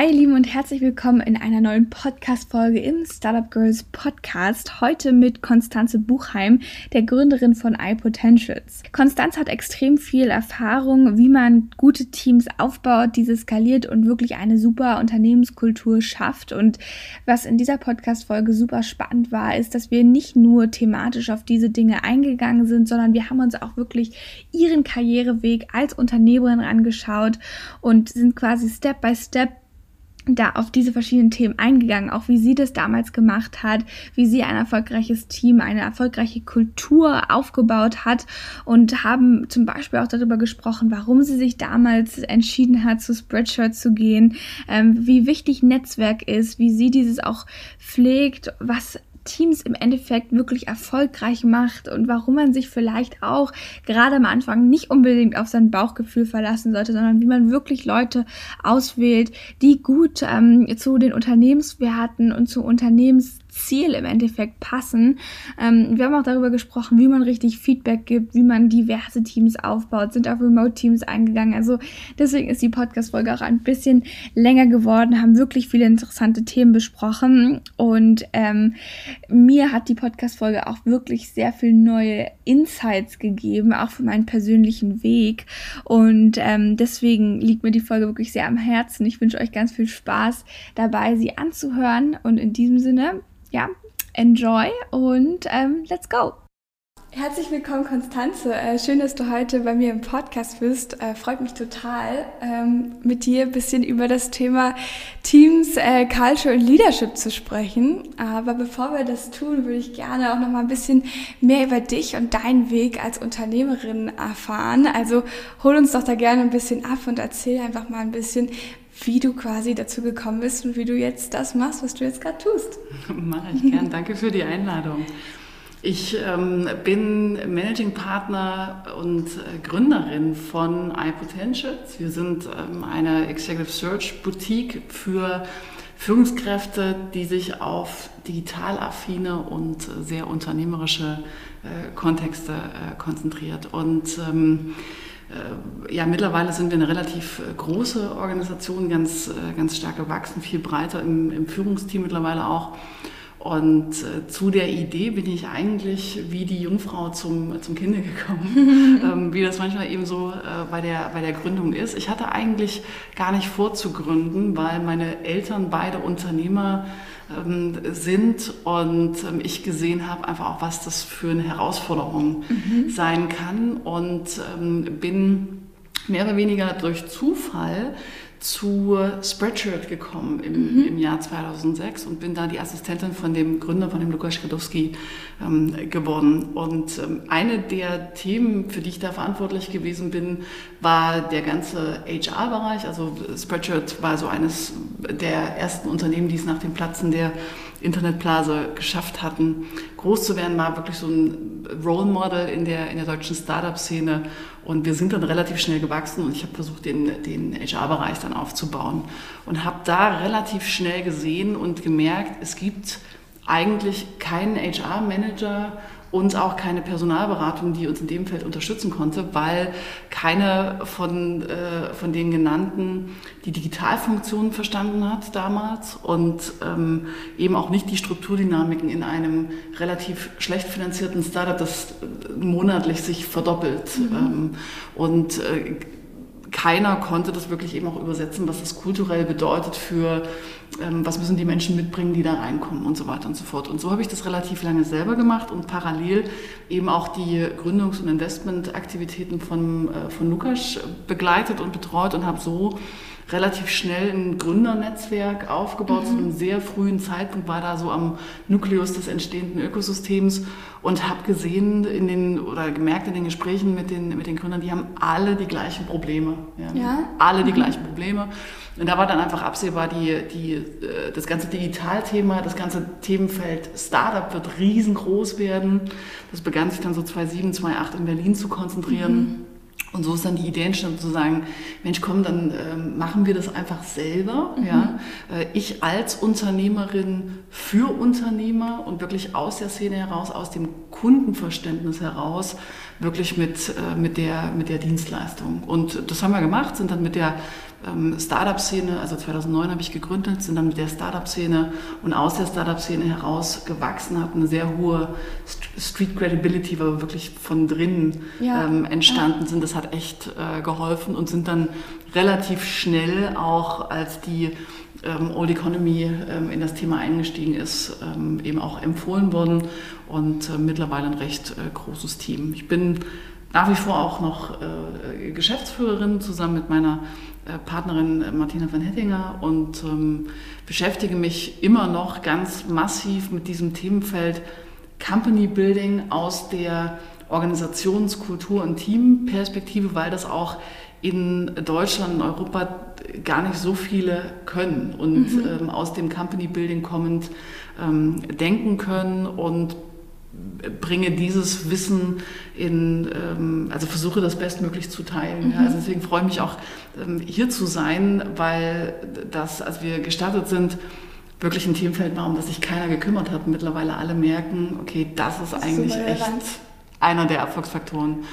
Hi, lieben und herzlich willkommen in einer neuen Podcast-Folge im Startup Girls Podcast. Heute mit Konstanze Buchheim, der Gründerin von iPotentials. Konstanze hat extrem viel Erfahrung, wie man gute Teams aufbaut, diese skaliert und wirklich eine super Unternehmenskultur schafft. Und was in dieser Podcast-Folge super spannend war, ist, dass wir nicht nur thematisch auf diese Dinge eingegangen sind, sondern wir haben uns auch wirklich ihren Karriereweg als Unternehmerin angeschaut und sind quasi Step by Step da auf diese verschiedenen Themen eingegangen, auch wie sie das damals gemacht hat, wie sie ein erfolgreiches Team, eine erfolgreiche Kultur aufgebaut hat und haben zum Beispiel auch darüber gesprochen, warum sie sich damals entschieden hat, zu Spreadshirt zu gehen, ähm, wie wichtig Netzwerk ist, wie sie dieses auch pflegt, was Teams im Endeffekt wirklich erfolgreich macht und warum man sich vielleicht auch gerade am Anfang nicht unbedingt auf sein Bauchgefühl verlassen sollte, sondern wie man wirklich Leute auswählt, die gut ähm, zu den Unternehmenswerten und zu Unternehmens Ziel im Endeffekt passen. Ähm, wir haben auch darüber gesprochen, wie man richtig Feedback gibt, wie man diverse Teams aufbaut, sind auf Remote-Teams eingegangen. Also deswegen ist die Podcast-Folge auch ein bisschen länger geworden, haben wirklich viele interessante Themen besprochen und ähm, mir hat die Podcast-Folge auch wirklich sehr viel neue Insights gegeben, auch für meinen persönlichen Weg und ähm, deswegen liegt mir die Folge wirklich sehr am Herzen. Ich wünsche euch ganz viel Spaß dabei, sie anzuhören und in diesem Sinne ja, enjoy und ähm, let's go. Herzlich willkommen, Konstanze. Äh, schön, dass du heute bei mir im Podcast bist. Äh, freut mich total, ähm, mit dir ein bisschen über das Thema Teams, äh, Culture und Leadership zu sprechen. Aber bevor wir das tun, würde ich gerne auch noch mal ein bisschen mehr über dich und deinen Weg als Unternehmerin erfahren. Also hol uns doch da gerne ein bisschen ab und erzähl einfach mal ein bisschen, wie du quasi dazu gekommen bist und wie du jetzt das machst, was du jetzt gerade tust. Mache ich gern. Danke für die Einladung. Ich ähm, bin Managing Partner und äh, Gründerin von iPotentials. Wir sind ähm, eine Executive Search Boutique für Führungskräfte, die sich auf digital affine und äh, sehr unternehmerische äh, Kontexte äh, konzentriert. Und ähm, äh, ja, mittlerweile sind wir eine relativ äh, große Organisation, ganz, äh, ganz stark gewachsen, viel breiter im, im Führungsteam mittlerweile auch. Und äh, zu der Idee bin ich eigentlich wie die Jungfrau zum, zum Kinde gekommen, ähm, wie das manchmal eben so äh, bei, der, bei der Gründung ist. Ich hatte eigentlich gar nicht vor zu gründen, weil meine Eltern beide Unternehmer ähm, sind und ähm, ich gesehen habe einfach auch, was das für eine Herausforderung mhm. sein kann und ähm, bin mehr oder weniger durch Zufall zu Spreadshirt gekommen im, mhm. im, Jahr 2006 und bin da die Assistentin von dem Gründer, von dem Lukas Skadowski ähm, geworden. Und ähm, eine der Themen, für die ich da verantwortlich gewesen bin, war der ganze HR-Bereich. Also Spreadshirt war so eines der ersten Unternehmen, die es nach dem Platzen der Internetblase geschafft hatten, groß zu werden, war wirklich so ein Role Model in der, in der deutschen Startup-Szene. Und wir sind dann relativ schnell gewachsen und ich habe versucht, den, den HR-Bereich dann aufzubauen. Und habe da relativ schnell gesehen und gemerkt, es gibt eigentlich keinen HR-Manager und auch keine Personalberatung, die uns in dem Feld unterstützen konnte, weil keine von, äh, von den genannten die Digitalfunktionen verstanden hat damals und ähm, eben auch nicht die Strukturdynamiken in einem relativ schlecht finanzierten Startup, das monatlich sich verdoppelt. Mhm. Ähm, und äh, keiner konnte das wirklich eben auch übersetzen, was das kulturell bedeutet für, was müssen die Menschen mitbringen, die da reinkommen und so weiter und so fort. Und so habe ich das relativ lange selber gemacht und parallel eben auch die Gründungs- und Investmentaktivitäten von, äh, von Lukas begleitet und betreut und habe so relativ schnell ein Gründernetzwerk aufgebaut. Mhm. Zu einem sehr frühen Zeitpunkt war da so am Nukleus des entstehenden Ökosystems und habe gesehen in den oder gemerkt in den Gesprächen mit den, mit den Gründern, die haben alle die gleichen Probleme. Ja? ja? Alle die mhm. gleichen Probleme. Und da war dann einfach absehbar, die, die, äh, das ganze Digitalthema, das ganze Themenfeld Startup wird riesengroß werden. Das begann sich dann so 2007, 2008 in Berlin zu konzentrieren. Mhm. Und so ist dann die Idee entstanden zu sagen, Mensch, komm, dann äh, machen wir das einfach selber. Mhm. Ja? Äh, ich als Unternehmerin für Unternehmer und wirklich aus der Szene heraus, aus dem Kundenverständnis heraus, wirklich mit, äh, mit, der, mit der Dienstleistung. Und das haben wir gemacht, sind dann mit der ähm, Startup-Szene, also 2009 habe ich gegründet, sind dann mit der Startup-Szene und aus der Startup-Szene heraus gewachsen, hatten eine sehr hohe Street Credibility, weil wir wirklich von drinnen ja. ähm, entstanden sind. Das hat echt äh, geholfen und sind dann relativ schnell auch als die ähm, Old Economy ähm, in das Thema eingestiegen ist, ähm, eben auch empfohlen worden und äh, mittlerweile ein recht äh, großes Team. Ich bin nach wie vor auch noch äh, Geschäftsführerin zusammen mit meiner Partnerin äh, Martina van Hettinger und ähm, beschäftige mich immer noch ganz massiv mit diesem Themenfeld Company Building aus der Organisationskultur und Teamperspektive, weil das auch in Deutschland und Europa gar nicht so viele können und mhm. ähm, aus dem Company Building kommend ähm, denken können und bringe dieses Wissen in, ähm, also versuche das bestmöglich zu teilen. Mhm. Ja, also deswegen freue ich mich auch, ähm, hier zu sein, weil das, als wir gestartet sind, wirklich ein Themenfeld war, um das sich keiner gekümmert hat. Mittlerweile alle merken, okay, das ist eigentlich echt einer der Erfolgsfaktoren.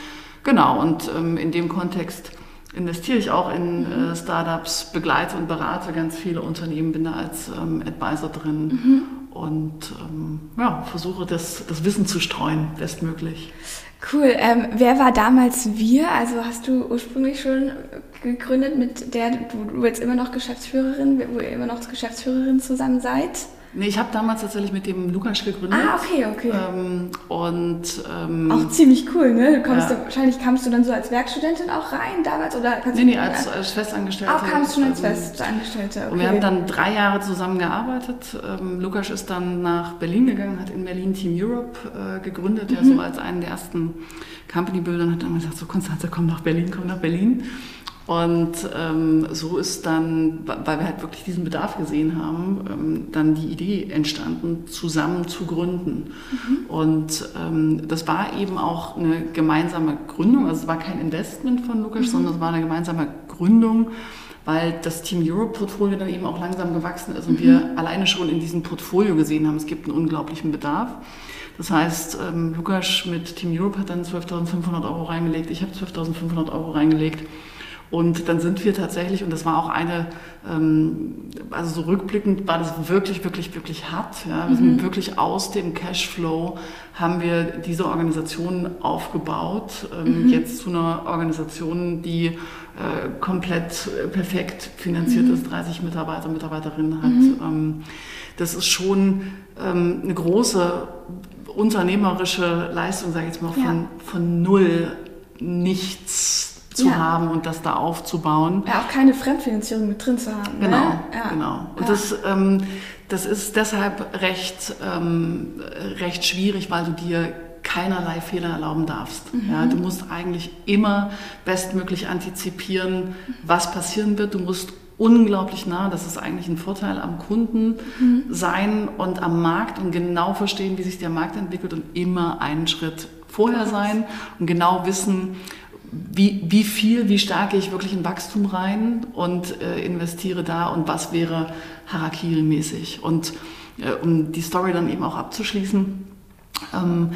Genau, und ähm, in dem Kontext investiere ich auch in mhm. äh, Startups, begleite und berate ganz viele Unternehmen, bin da als ähm, Advisor drin mhm. und ähm, ja, versuche das, das Wissen zu streuen, bestmöglich. Cool. Ähm, wer war damals wir? Also hast du ursprünglich schon gegründet, mit der du jetzt immer noch Geschäftsführerin, wo ihr immer noch Geschäftsführerin zusammen seid? Nee, ich habe damals tatsächlich mit dem Lukas gegründet. Ah, okay, okay. Ähm, und ähm, auch ziemlich cool, ne? Du kommst ja. du, wahrscheinlich kamst du dann so als Werkstudentin auch rein damals oder? Nee, nee, als, als Festangestellte. Auch kamst du schon als ähm, Festangestellte. Okay. Und wir haben dann drei Jahre zusammen gearbeitet. Ähm, Lukas ist dann nach Berlin gegangen, hat in Berlin Team Europe äh, gegründet, mhm. ja so als einen der ersten Company Builder und hat dann gesagt, so Konstanze, komm nach Berlin, komm nach Berlin. Und ähm, so ist dann, weil wir halt wirklich diesen Bedarf gesehen haben, ähm, dann die Idee entstanden, zusammen zu gründen. Mhm. Und ähm, das war eben auch eine gemeinsame Gründung. Also es war kein Investment von Lukas, mhm. sondern es war eine gemeinsame Gründung, weil das Team Europe Portfolio dann eben auch langsam gewachsen ist und mhm. wir alleine schon in diesem Portfolio gesehen haben, es gibt einen unglaublichen Bedarf. Das heißt, ähm, Lukas mit Team Europe hat dann 12.500 Euro reingelegt, ich habe 12.500 Euro reingelegt. Und dann sind wir tatsächlich, und das war auch eine, ähm, also so rückblickend war das wirklich, wirklich, wirklich hart. Ja. Wir sind mhm. wirklich aus dem Cashflow haben wir diese Organisation aufgebaut, ähm, mhm. jetzt zu einer Organisation, die äh, komplett äh, perfekt finanziert mhm. ist, 30 Mitarbeiter, Mitarbeiterinnen hat. Mhm. Ähm, das ist schon ähm, eine große unternehmerische Leistung, sage ich jetzt mal, von, ja. von null nichts zu ja. haben und das da aufzubauen. Ja, auch keine Fremdfinanzierung mit drin zu haben. Genau, ne? ja. genau. Und ja. das, ähm, das ist deshalb recht, ähm, recht schwierig, weil du dir keinerlei Fehler erlauben darfst. Mhm. Ja, du musst eigentlich immer bestmöglich antizipieren, was passieren wird. Du musst unglaublich nah, das ist eigentlich ein Vorteil am Kunden mhm. sein und am Markt und genau verstehen, wie sich der Markt entwickelt und immer einen Schritt vorher sein und genau wissen, wie, wie viel, wie stark gehe ich wirklich in Wachstum rein und äh, investiere da und was wäre Harakiri-mäßig. Und äh, um die Story dann eben auch abzuschließen, ähm,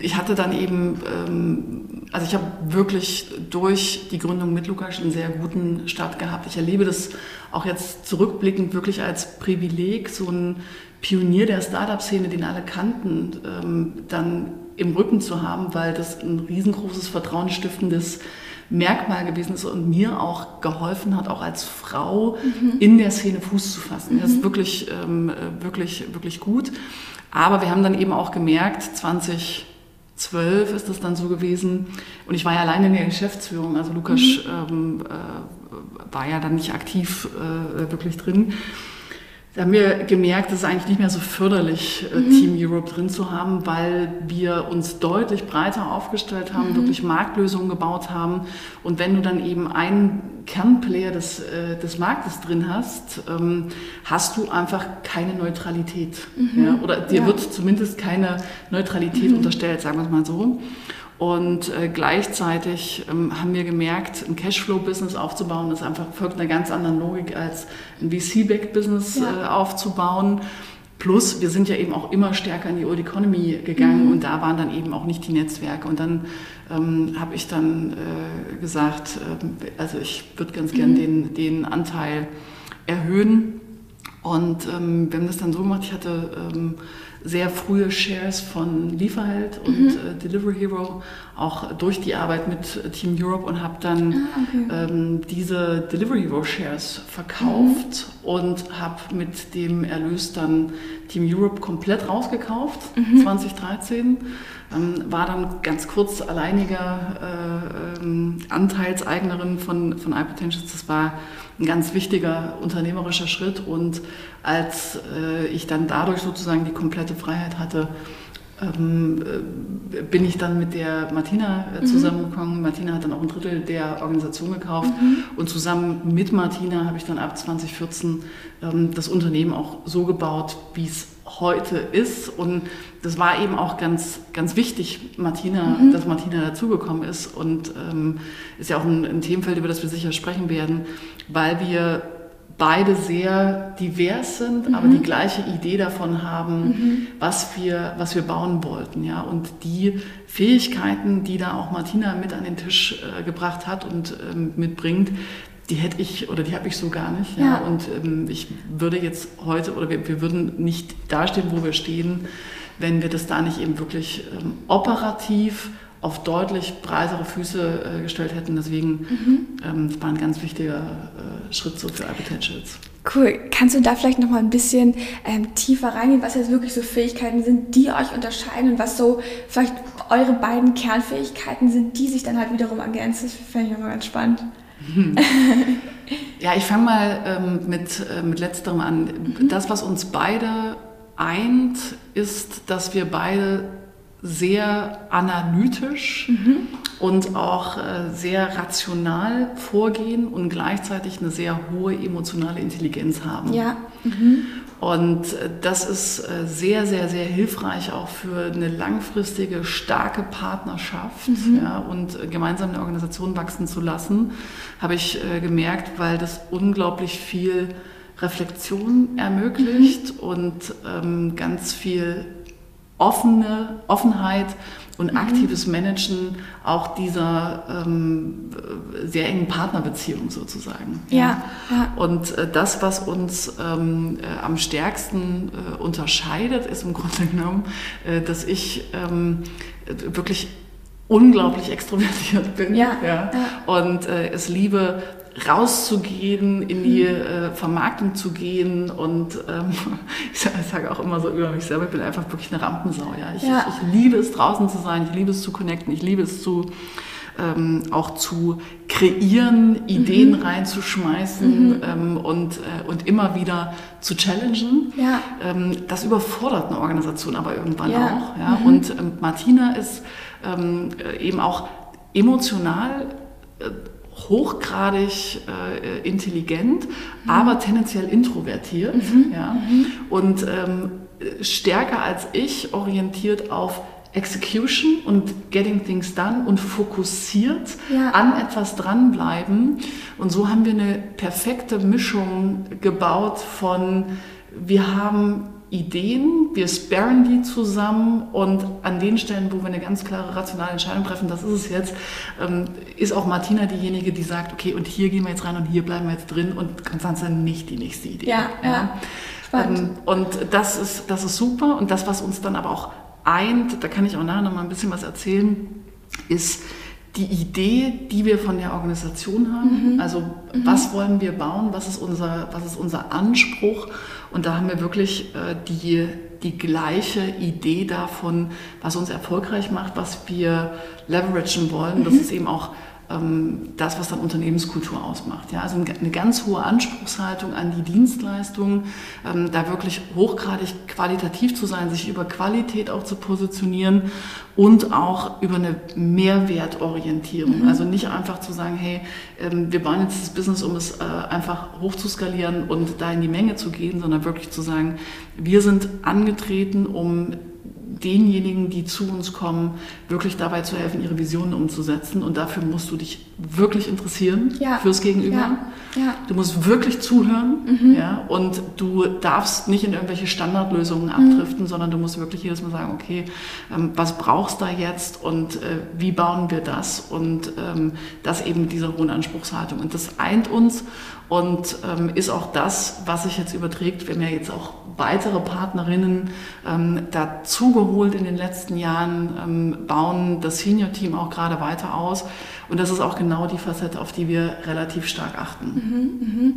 ich hatte dann eben, ähm, also ich habe wirklich durch die Gründung mit Lukas einen sehr guten Start gehabt. Ich erlebe das auch jetzt zurückblickend wirklich als Privileg, so ein Pionier der Startup-Szene, den alle kannten, ähm, dann im Rücken zu haben, weil das ein riesengroßes vertrauensstiftendes Merkmal gewesen ist und mir auch geholfen hat, auch als Frau mhm. in der Szene Fuß zu fassen. Mhm. Das ist mhm. wirklich, ähm, wirklich, wirklich gut. Aber wir haben dann eben auch gemerkt, 2012 ist das dann so gewesen, und ich war ja alleine in der Geschäftsführung, also Lukas mhm. ähm, äh, war ja dann nicht aktiv äh, wirklich drin. Da haben wir gemerkt, es ist eigentlich nicht mehr so förderlich, äh, mhm. Team Europe drin zu haben, weil wir uns deutlich breiter aufgestellt haben, mhm. wirklich Marktlösungen gebaut haben. Und wenn du dann eben einen Kernplayer des, äh, des Marktes drin hast, ähm, hast du einfach keine Neutralität. Mhm. Ja? Oder dir ja. wird zumindest keine Neutralität mhm. unterstellt, sagen wir es mal so. Und äh, gleichzeitig ähm, haben wir gemerkt, ein Cashflow-Business aufzubauen, ist einfach folgt einer ganz anderen Logik als ein VC-Back-Business ja. äh, aufzubauen. Plus, wir sind ja eben auch immer stärker in die Old Economy gegangen mhm. und da waren dann eben auch nicht die Netzwerke. Und dann ähm, habe ich dann äh, gesagt, äh, also ich würde ganz gern mhm. den, den Anteil erhöhen. Und ähm, wir haben das dann so gemacht, ich hatte ähm, sehr frühe Shares von Lieferheld und mhm. äh, Delivery Hero, auch durch die Arbeit mit Team Europe und habe dann ah, okay. ähm, diese Delivery Hero Shares verkauft mhm. und habe mit dem Erlös dann Team Europe komplett rausgekauft, mhm. 2013. Ähm, war dann ganz kurz alleiniger äh, ähm, Anteilseignerin von, von iPotentials. Das war ein ganz wichtiger unternehmerischer Schritt und als äh, ich dann dadurch sozusagen die komplette Freiheit hatte, ähm, äh, bin ich dann mit der Martina äh, mhm. zusammengekommen. Mhm. Martina hat dann auch ein Drittel der Organisation gekauft mhm. und zusammen mit Martina habe ich dann ab 2014 ähm, das Unternehmen auch so gebaut, wie es heute ist. Und das war eben auch ganz, ganz wichtig, Martina, mhm. dass Martina dazugekommen ist. Und ähm, ist ja auch ein, ein Themenfeld, über das wir sicher sprechen werden, weil wir beide sehr divers sind, mhm. aber die gleiche Idee davon haben, mhm. was, wir, was wir bauen wollten. Ja? Und die Fähigkeiten, die da auch Martina mit an den Tisch äh, gebracht hat und ähm, mitbringt, die hätte ich oder die habe ich so gar nicht. Ja. ja. Und ähm, ich würde jetzt heute oder wir, wir, würden nicht dastehen, wo wir stehen, wenn wir das da nicht eben wirklich ähm, operativ auf deutlich breisere Füße äh, gestellt hätten. Deswegen mhm. ähm, das war ein ganz wichtiger äh, Schritt so für iPotentials. Cool. Kannst du da vielleicht noch mal ein bisschen ähm, tiefer reingehen, was jetzt wirklich so Fähigkeiten sind, die euch unterscheiden und was so vielleicht eure beiden Kernfähigkeiten sind, die sich dann halt wiederum ergänzen? Das fände ich nochmal ganz spannend. Ja, ich fange mal ähm, mit, äh, mit letzterem an. Mhm. Das, was uns beide eint, ist, dass wir beide sehr analytisch mhm. und auch äh, sehr rational vorgehen und gleichzeitig eine sehr hohe emotionale Intelligenz haben. Ja. Mhm. Und äh, das ist äh, sehr, sehr, sehr hilfreich auch für eine langfristige, starke Partnerschaft mhm. ja, und gemeinsam eine Organisation wachsen zu lassen, habe ich gemerkt, weil das unglaublich viel Reflexion ermöglicht mhm. und ähm, ganz viel offene Offenheit und mhm. aktives Managen auch dieser ähm, sehr engen Partnerbeziehung sozusagen. Ja. ja. Und äh, das, was uns ähm, äh, am stärksten äh, unterscheidet, ist im Grunde genommen, äh, dass ich ähm, wirklich unglaublich extrovertiert bin ja, ja. und äh, es liebe rauszugehen, in die mhm. äh, Vermarktung zu gehen und ähm, ich sage auch immer so über mich selber, ich bin einfach wirklich eine Rampensau. Ja? Ich, ja. ich, ich liebe es draußen zu sein, ich liebe es zu connecten, ich liebe es zu ähm, auch zu kreieren, Ideen mhm. reinzuschmeißen mhm. ähm, und, äh, und immer wieder zu challengen. Ja. Ähm, das überfordert eine Organisation aber irgendwann ja. auch. Ja? Mhm. Und ähm, Martina ist ähm, äh, eben auch emotional äh, hochgradig äh, intelligent, mhm. aber tendenziell introvertiert mhm. Ja? Mhm. und ähm, stärker als ich orientiert auf Execution und Getting Things Done und fokussiert ja. an etwas dranbleiben. Und so haben wir eine perfekte Mischung gebaut von, wir haben Ideen, wir sparren die zusammen und an den Stellen, wo wir eine ganz klare rationale Entscheidung treffen, das ist es jetzt, ähm, ist auch Martina diejenige, die sagt, okay, und hier gehen wir jetzt rein und hier bleiben wir jetzt drin und Konstanze nicht die nächste Idee. Ja, ja. ja. Spannend. Ähm, und das ist, das ist super und das, was uns dann aber auch eint, da kann ich auch nachher noch mal ein bisschen was erzählen, ist, die Idee, die wir von der Organisation haben. Mhm. Also mhm. was wollen wir bauen, was ist unser, was ist unser Anspruch? Und da haben wir wirklich äh, die, die gleiche Idee davon, was uns erfolgreich macht, was wir leveragen wollen. Mhm. Das ist eben auch das, was dann Unternehmenskultur ausmacht. Ja, also eine ganz hohe Anspruchshaltung an die Dienstleistungen, ähm, da wirklich hochgradig qualitativ zu sein, sich über Qualität auch zu positionieren und auch über eine Mehrwertorientierung. Mhm. Also nicht einfach zu sagen, hey, ähm, wir bauen jetzt das Business, um es äh, einfach hochzuskalieren und da in die Menge zu gehen, sondern wirklich zu sagen, wir sind angetreten, um denjenigen, die zu uns kommen, wirklich dabei zu helfen, ihre Visionen umzusetzen. Und dafür musst du dich wirklich interessieren ja. fürs Gegenüber. Ja. Ja. Du musst wirklich zuhören. Mhm. Ja, und du darfst nicht in irgendwelche Standardlösungen mhm. abdriften, mhm. sondern du musst wirklich jedes Mal sagen, okay, ähm, was brauchst du da jetzt und äh, wie bauen wir das? Und ähm, das eben diese hohen Anspruchshaltung. Und das eint uns und ähm, ist auch das, was sich jetzt überträgt. Wir haben ja jetzt auch weitere Partnerinnen ähm, dazugeholt in den letzten Jahren, ähm, bauen das Senior-Team auch gerade weiter aus. Und das ist auch genau die Facette, auf die wir relativ stark achten. Mhm, mhm.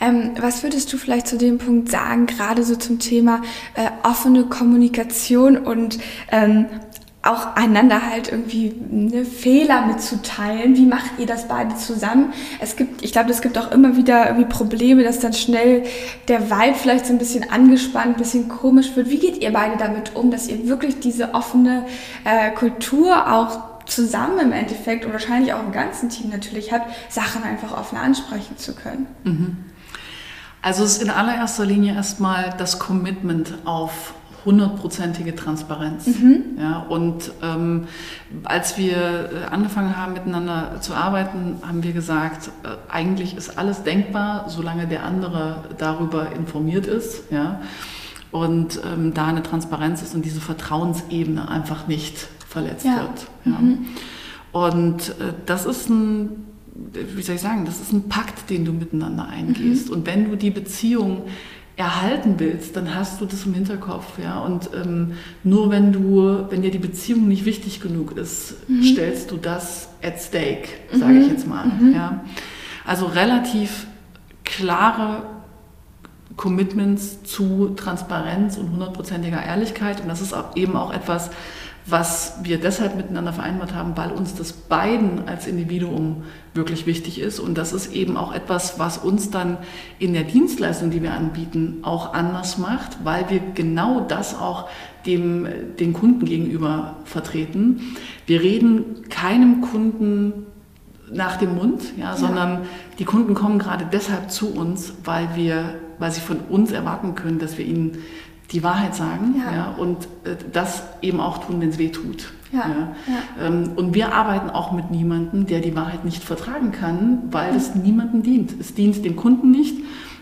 Ähm, was würdest du vielleicht zu dem Punkt sagen, gerade so zum Thema äh, offene Kommunikation und ähm, auch einander halt irgendwie eine Fehler mitzuteilen. Wie macht ihr das beide zusammen? Es gibt, ich glaube, es gibt auch immer wieder irgendwie Probleme, dass dann schnell der Vibe vielleicht so ein bisschen angespannt, ein bisschen komisch wird. Wie geht ihr beide damit um, dass ihr wirklich diese offene äh, Kultur auch zusammen im Endeffekt und wahrscheinlich auch im ganzen Team natürlich habt, Sachen einfach offen ansprechen zu können? Mhm. Also es ist in allererster Linie erstmal das Commitment auf hundertprozentige Transparenz. Mhm. Ja, und ähm, als wir äh, angefangen haben, miteinander zu arbeiten, haben wir gesagt, äh, eigentlich ist alles denkbar, solange der andere darüber informiert ist. Ja, und ähm, da eine Transparenz ist und diese Vertrauensebene einfach nicht verletzt ja. wird. Ja. Mhm. Und äh, das ist ein wie soll ich sagen, das ist ein Pakt, den du miteinander eingehst. Mhm. Und wenn du die Beziehung erhalten willst, dann hast du das im Hinterkopf, ja. Und ähm, nur wenn du, wenn dir die Beziehung nicht wichtig genug ist, mhm. stellst du das at stake, sage mhm. ich jetzt mal, mhm. ja. Also relativ klare Commitments zu Transparenz und hundertprozentiger Ehrlichkeit. Und das ist auch eben auch etwas, was wir deshalb miteinander vereinbart haben, weil uns das beiden als Individuum wirklich wichtig ist. Und das ist eben auch etwas, was uns dann in der Dienstleistung, die wir anbieten, auch anders macht, weil wir genau das auch dem, den Kunden gegenüber vertreten. Wir reden keinem Kunden nach dem Mund, ja, ja. sondern die Kunden kommen gerade deshalb zu uns, weil wir, weil sie von uns erwarten können, dass wir ihnen die Wahrheit sagen ja. ja und äh, das eben auch tun, wenn es weh tut. Ja, ja. Ähm, und wir arbeiten auch mit niemandem, der die Wahrheit nicht vertragen kann, weil es niemandem dient. Es dient dem Kunden nicht,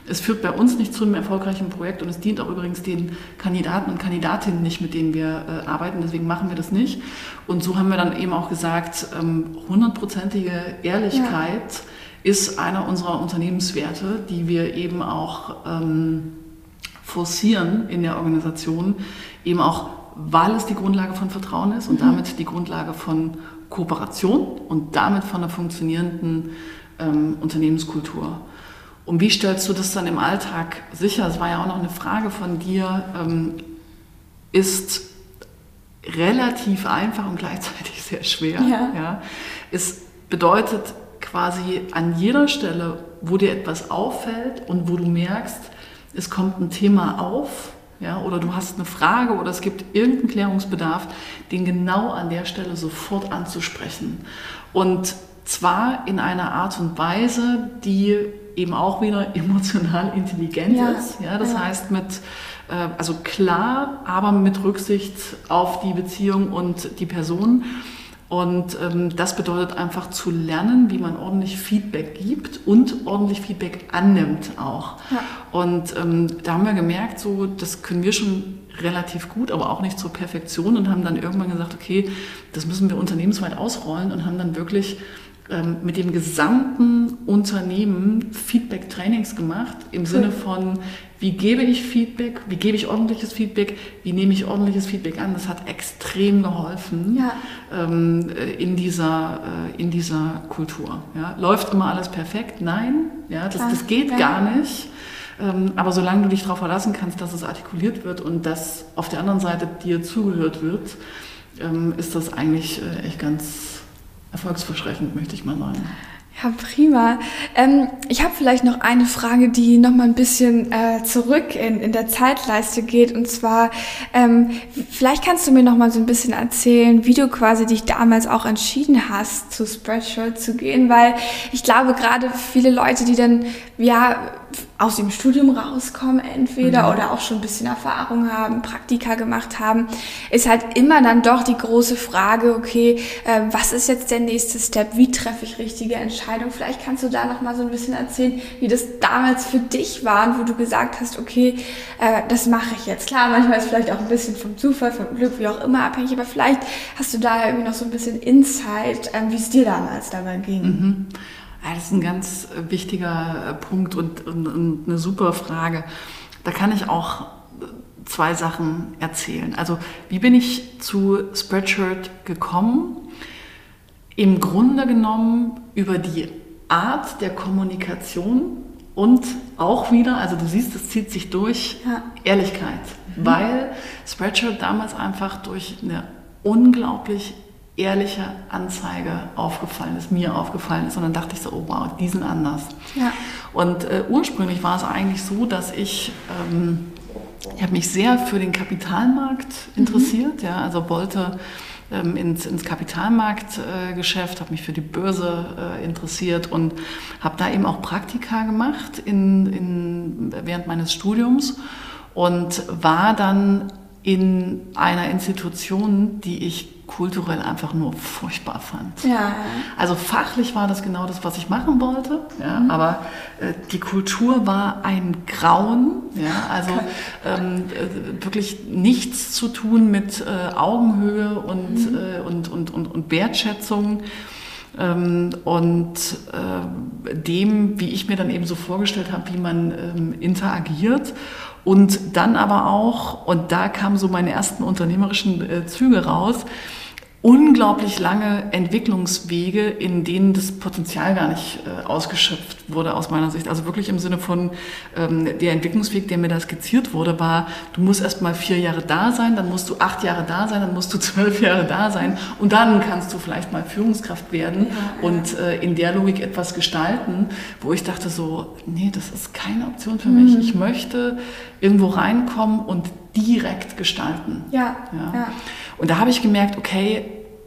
es führt bei uns nicht zu einem erfolgreichen Projekt und es dient auch übrigens den Kandidaten und Kandidatinnen nicht, mit denen wir äh, arbeiten. Deswegen machen wir das nicht. Und so haben wir dann eben auch gesagt, ähm, hundertprozentige Ehrlichkeit ist einer unserer Unternehmenswerte, die wir eben auch ähm, forcieren in der Organisation, eben auch, weil es die Grundlage von Vertrauen ist und mhm. damit die Grundlage von Kooperation und damit von einer funktionierenden ähm, Unternehmenskultur. Und wie stellst du das dann im Alltag sicher? Es war ja auch noch eine Frage von dir, ähm, ist relativ einfach und gleichzeitig sehr schwer. Ja. Ja. Es bedeutet quasi an jeder Stelle, wo dir etwas auffällt und wo du merkst, es kommt ein Thema auf, ja, oder du hast eine Frage oder es gibt irgendeinen Klärungsbedarf, den genau an der Stelle sofort anzusprechen. Und zwar in einer Art und Weise, die eben auch wieder emotional intelligent ja. ist. Ja, das ja. heißt mit äh, also klar, aber mit Rücksicht auf die Beziehung und die Person. Und ähm, das bedeutet einfach zu lernen, wie man ordentlich Feedback gibt und ordentlich Feedback annimmt auch. Ja. Und ähm, da haben wir gemerkt, so das können wir schon relativ gut, aber auch nicht zur Perfektion und haben dann irgendwann gesagt, okay, das müssen wir unternehmensweit ausrollen und haben dann wirklich ähm, mit dem gesamten Unternehmen Feedback-Trainings gemacht im cool. Sinne von, wie gebe ich Feedback, wie gebe ich ordentliches Feedback, wie nehme ich ordentliches Feedback an. Das hat extrem geholfen ja. ähm, äh, in, dieser, äh, in dieser Kultur. Ja. Läuft immer alles perfekt? Nein, ja, das, das geht ja. gar nicht. Ähm, aber solange du dich darauf verlassen kannst, dass es artikuliert wird und dass auf der anderen Seite dir zugehört wird, ähm, ist das eigentlich äh, echt ganz erfolgsversprechend, möchte ich mal sagen. Ja, prima. Ähm, ich habe vielleicht noch eine Frage, die noch mal ein bisschen äh, zurück in, in der Zeitleiste geht. Und zwar, ähm, vielleicht kannst du mir noch mal so ein bisschen erzählen, wie du quasi dich damals auch entschieden hast, zu Spreadshirt zu gehen. Weil ich glaube, gerade viele Leute, die dann, ja, aus dem Studium rauskommen entweder mhm. oder auch schon ein bisschen Erfahrung haben, Praktika gemacht haben, ist halt immer dann doch die große Frage, okay, äh, was ist jetzt der nächste Step? Wie treffe ich richtige Entscheidungen? Vielleicht kannst du da noch mal so ein bisschen erzählen, wie das damals für dich war, wo du gesagt hast, okay, äh, das mache ich jetzt. Klar, manchmal ist vielleicht auch ein bisschen vom Zufall, vom Glück, wie auch immer abhängig, aber vielleicht hast du da irgendwie noch so ein bisschen Insight, äh, wie es dir damals dabei ging. Mhm. Ja, das ist ein ganz äh, wichtiger äh, Punkt und, und, und eine super Frage. Da kann ich auch äh, zwei Sachen erzählen. Also wie bin ich zu Spreadshirt gekommen? Im Grunde genommen über die Art der Kommunikation und auch wieder, also du siehst, es zieht sich durch, ja. Ehrlichkeit. Mhm. Weil Spreadshirt damals einfach durch eine unglaublich ehrliche Anzeige aufgefallen ist, mir aufgefallen ist. Und dann dachte ich so, oh wow, die sind anders. Ja. Und äh, ursprünglich war es eigentlich so, dass ich, ähm, ich habe mich sehr für den Kapitalmarkt mhm. interessiert, mhm. ja, also wollte ähm, ins, ins Kapitalmarktgeschäft, äh, habe mich für die Börse äh, interessiert und habe da eben auch Praktika gemacht in, in, während meines Studiums und war dann in einer Institution, die ich kulturell einfach nur furchtbar fand. Ja. Also fachlich war das genau das, was ich machen wollte, ja, mhm. aber äh, die Kultur war ein Grauen, ja, also ähm, äh, wirklich nichts zu tun mit äh, Augenhöhe und, mhm. Äh, und, und, und, und Wertschätzung. Ähm, und äh, dem, wie ich mir dann eben so vorgestellt habe, wie man ähm, interagiert. Und dann aber auch, und da kamen so meine ersten unternehmerischen äh, Züge raus, unglaublich lange Entwicklungswege, in denen das Potenzial gar nicht äh, ausgeschöpft wurde aus meiner Sicht. Also wirklich im Sinne von ähm, der Entwicklungsweg, der mir da skizziert wurde, war, du musst erst mal vier Jahre da sein, dann musst du acht Jahre da sein, dann musst du zwölf Jahre da sein und dann kannst du vielleicht mal Führungskraft werden ja, und äh, in der Logik etwas gestalten, wo ich dachte so, nee, das ist keine Option für mhm. mich. Ich möchte irgendwo reinkommen und direkt gestalten. Ja, ja. ja. Und da habe ich gemerkt, okay,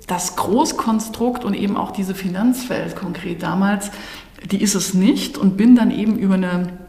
das Großkonstrukt und eben auch diese Finanzwelt konkret damals, die ist es nicht und bin dann eben über eine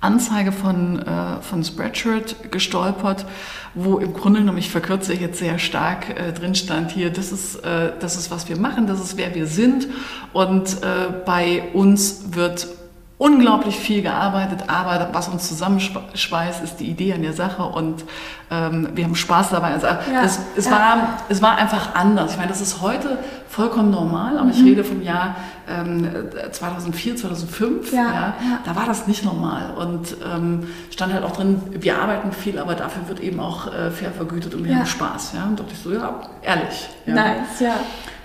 Anzeige von, äh, von Spreadshirt gestolpert, wo im Grunde genommen, ich verkürze jetzt sehr stark, äh, drin stand hier, das ist, äh, das ist, was wir machen, das ist, wer wir sind und äh, bei uns wird unglaublich viel gearbeitet, aber was uns zusammenschweißt, ist die Idee an der Sache und ähm, wir haben Spaß dabei. Also ja, es, es, ja. war, es war einfach anders. Ich meine, das ist heute vollkommen normal, aber mhm. ich rede vom Jahr ähm, 2004, 2005. Ja, ja, Da war das nicht normal und ähm, stand halt auch drin, wir arbeiten viel, aber dafür wird eben auch äh, fair vergütet und wir haben Spaß. Ja? Und dachte ich so, ja, ehrlich. Nice, ja.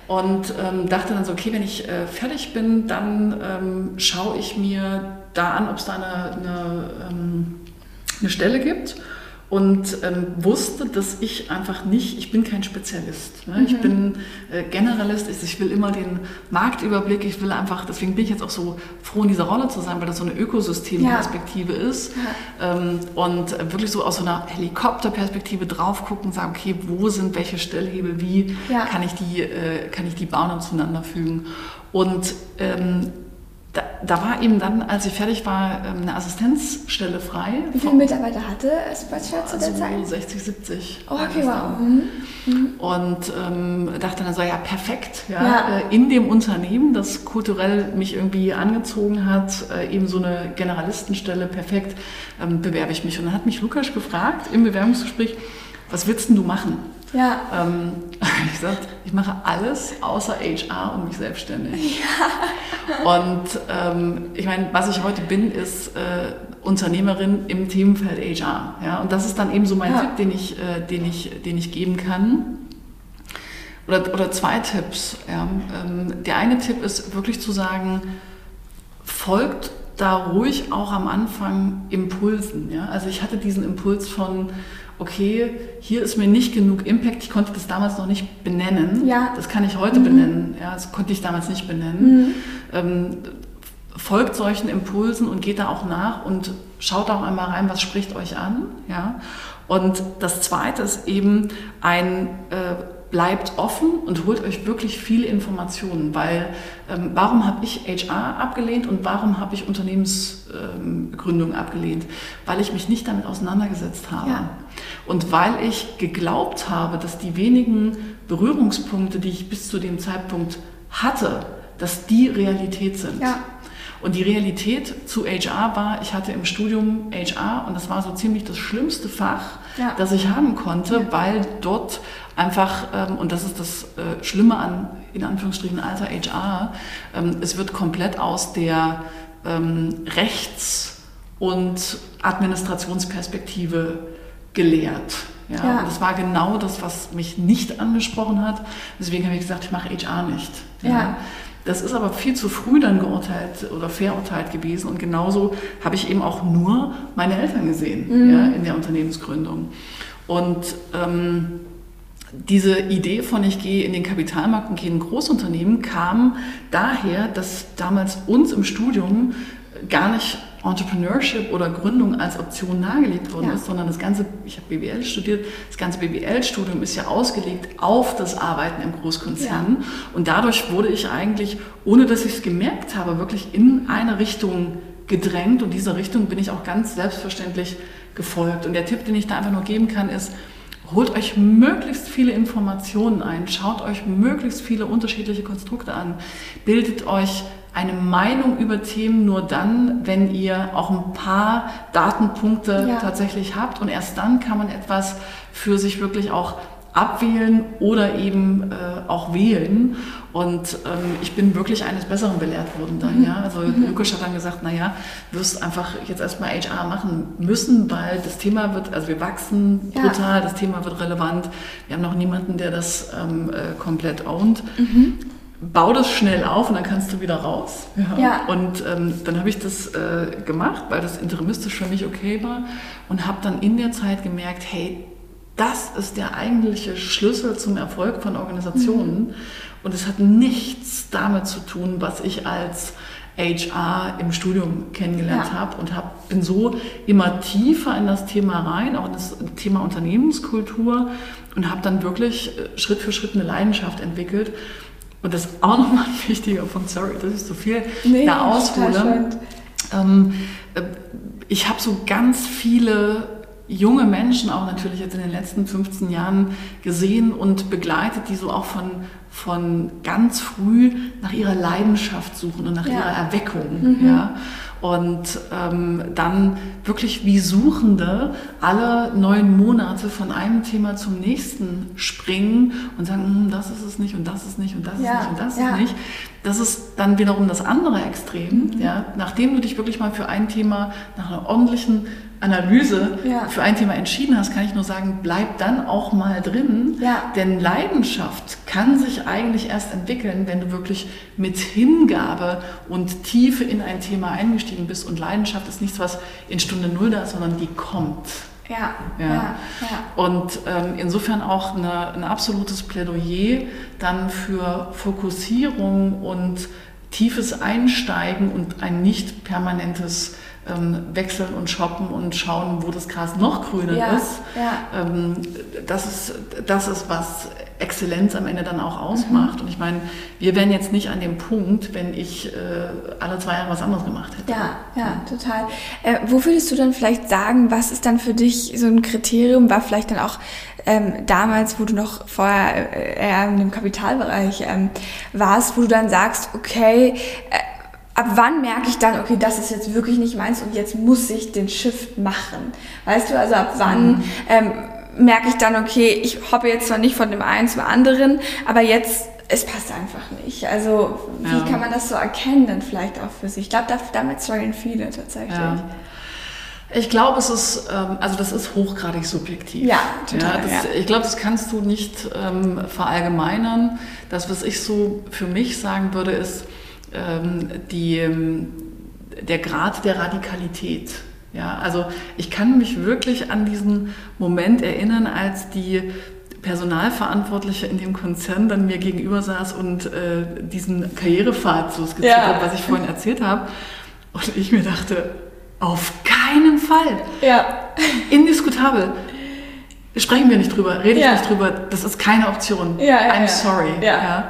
Und ähm, dachte dann so, okay, wenn ich äh, fertig bin, dann ähm, schaue ich mir da an, ob es da eine, eine, ähm, eine Stelle gibt und ähm, wusste, dass ich einfach nicht, ich bin kein Spezialist. Ne? Mhm. Ich bin äh, Generalist, ich will immer den Marktüberblick, ich will einfach, deswegen bin ich jetzt auch so froh, in dieser Rolle zu sein, weil das so eine Ökosystemperspektive ja. ist ja. Ähm, und wirklich so aus so einer Helikopterperspektive drauf gucken, sagen, okay, wo sind welche Stellhebel, wie ja. kann, ich die, äh, kann ich die bauen und zueinander fügen. Und ähm, da, da, war eben dann, als ich fertig war, ähm, eine Assistenzstelle frei. Wie viele Mitarbeiter hatte Spreadshirt zu der also Zeit? 60, 70. Oh, okay, wow. Mhm. Mhm. Und ähm, dachte dann so, ja, perfekt. Ja, ja. Äh, in dem Unternehmen, das kulturell mich irgendwie angezogen hat, äh, eben so eine Generalistenstelle, perfekt, ähm, bewerbe ich mich. Und dann hat mich Lukas gefragt im Bewerbungsgespräch, was willst denn du machen? Ja. Ähm, ich gesagt, ich mache alles außer HR und mich selbstständig. Ja. Und ähm, ich meine, was ich heute bin, ist äh, Unternehmerin im Themenfeld HR. Ja? Und das ist dann eben so mein ja. Tipp, den ich, äh, den, ich, den ich geben kann. Oder, oder zwei Tipps. Ja? Ähm, der eine Tipp ist wirklich zu sagen, folgt da ruhig auch am Anfang Impulsen. Ja? Also ich hatte diesen Impuls von, okay, hier ist mir nicht genug Impact, ich konnte das damals noch nicht benennen. Ja. Das kann ich heute mhm. benennen. Ja, das konnte ich damals nicht benennen. Mhm. Ähm, folgt solchen Impulsen und geht da auch nach und schaut auch einmal rein, was spricht euch an. Ja? Und das Zweite ist eben ein äh, bleibt offen und holt euch wirklich viele Informationen, weil ähm, warum habe ich HR abgelehnt und warum habe ich Unternehmensgründung ähm, abgelehnt? Weil ich mich nicht damit auseinandergesetzt habe. Ja. Und weil ich geglaubt habe, dass die wenigen Berührungspunkte, die ich bis zu dem Zeitpunkt hatte, dass die Realität sind. Ja. Und die Realität zu HR war, ich hatte im Studium HR und das war so ziemlich das schlimmste Fach, ja. das ich haben konnte, ja. weil dort einfach, ähm, und das ist das äh, Schlimme an, in Anführungsstrichen, alter HR, ähm, es wird komplett aus der ähm, Rechts- und Administrationsperspektive gelehrt. Ja, ja. Und das war genau das, was mich nicht angesprochen hat. Deswegen habe ich gesagt, ich mache HR nicht. Ja. Das ist aber viel zu früh dann geurteilt oder verurteilt gewesen. Und genauso habe ich eben auch nur meine Eltern gesehen mhm. ja, in der Unternehmensgründung. Und ähm, diese Idee von ich gehe in den Kapitalmarkt und gehe in ein Großunternehmen kam daher, dass damals uns im Studium gar nicht Entrepreneurship oder Gründung als Option nahegelegt worden ja. ist, sondern das ganze, ich habe BWL studiert, das ganze BWL-Studium ist ja ausgelegt auf das Arbeiten im Großkonzern. Ja. Und dadurch wurde ich eigentlich, ohne dass ich es gemerkt habe, wirklich in eine Richtung gedrängt und dieser Richtung bin ich auch ganz selbstverständlich gefolgt. Und der Tipp, den ich da einfach nur geben kann, ist, holt euch möglichst viele Informationen ein, schaut euch möglichst viele unterschiedliche Konstrukte an, bildet euch eine Meinung über Themen nur dann, wenn ihr auch ein paar Datenpunkte ja. tatsächlich habt und erst dann kann man etwas für sich wirklich auch abwählen oder eben äh, auch wählen. Und ähm, ich bin wirklich eines Besseren belehrt worden dann. Mhm. Ja? Also mhm. Lukas hat dann gesagt, naja, wirst einfach jetzt erstmal HR machen müssen, weil das Thema wird, also wir wachsen ja. brutal, das Thema wird relevant. Wir haben noch niemanden, der das ähm, äh, komplett ownt. Mhm bau das schnell auf und dann kannst du wieder raus. Ja. ja. Und ähm, dann habe ich das äh, gemacht, weil das interimistisch für mich okay war und habe dann in der Zeit gemerkt, hey, das ist der eigentliche Schlüssel zum Erfolg von Organisationen. Mhm. Und es hat nichts damit zu tun, was ich als HR im Studium kennengelernt ja. habe und hab, bin so immer tiefer in das Thema rein, auch in das Thema Unternehmenskultur und habe dann wirklich äh, Schritt für Schritt eine Leidenschaft entwickelt und das ist auch nochmal ein wichtiger Punkt, sorry, das ist so viel nee, da aushole. Ähm, äh, ich habe so ganz viele junge Menschen auch natürlich jetzt in den letzten 15 Jahren gesehen und begleitet, die so auch von, von ganz früh nach ihrer Leidenschaft suchen und nach ja. ihrer Erweckung. Mhm. Ja und ähm, dann wirklich wie Suchende alle neun Monate von einem Thema zum nächsten springen und sagen, hm, das ist es nicht und das ist nicht und das ja, ist nicht und das ja. ist nicht. Das ist dann wiederum das andere Extrem. Mhm. Ja? Nachdem du dich wirklich mal für ein Thema nach einer ordentlichen Analyse ja. für ein Thema entschieden hast, kann ich nur sagen, bleib dann auch mal drin. Ja. Denn Leidenschaft kann sich eigentlich erst entwickeln, wenn du wirklich mit Hingabe und Tiefe in ein Thema eingestiegen bist. Und Leidenschaft ist nichts, was in Stunde Null da ist, sondern die kommt. Ja, ja. ja, ja. Und ähm, insofern auch eine, ein absolutes Plädoyer dann für Fokussierung und tiefes Einsteigen und ein nicht permanentes ähm, wechseln und shoppen und schauen, wo das Gras noch grüner ja, ist. Ja. Ähm, das, ist das ist, was Exzellenz am Ende dann auch ausmacht. Mhm. Und ich meine, wir wären jetzt nicht an dem Punkt, wenn ich äh, alle zwei Jahre was anderes gemacht hätte. Ja, ja, total. Äh, wo würdest du dann vielleicht sagen, was ist dann für dich so ein Kriterium, war vielleicht dann auch ähm, damals, wo du noch vorher äh, eher in dem Kapitalbereich ähm, warst, wo du dann sagst, okay, äh, ab wann merke ich dann, okay, das ist jetzt wirklich nicht meins und jetzt muss ich den Shift machen? Weißt du, also ab wann mhm. ähm, merke ich dann, okay, ich hoppe jetzt zwar nicht von dem einen zum anderen, aber jetzt, es passt einfach nicht. Also wie ja. kann man das so erkennen dann vielleicht auch für sich? Ich glaube, damit strugglen viele tatsächlich. Ja. Ich glaube, es ist, ähm, also das ist hochgradig subjektiv. Ja, total. Ja, das, ja. Ich glaube, das kannst du nicht ähm, verallgemeinern. Das, was ich so für mich sagen würde, ist, die, ähm, der Grad der Radikalität. Ja, also ich kann mich wirklich an diesen Moment erinnern, als die Personalverantwortliche in dem Konzern dann mir gegenüber saß und äh, diesen Karrierepfad so skizziert ja. hat, was ich vorhin erzählt habe. Und ich mir dachte, auf keinen Fall. Ja. Indiskutabel. Sprechen wir nicht drüber, rede ja. ich nicht drüber, das ist keine Option. Ja, ja, I'm sorry. Ja.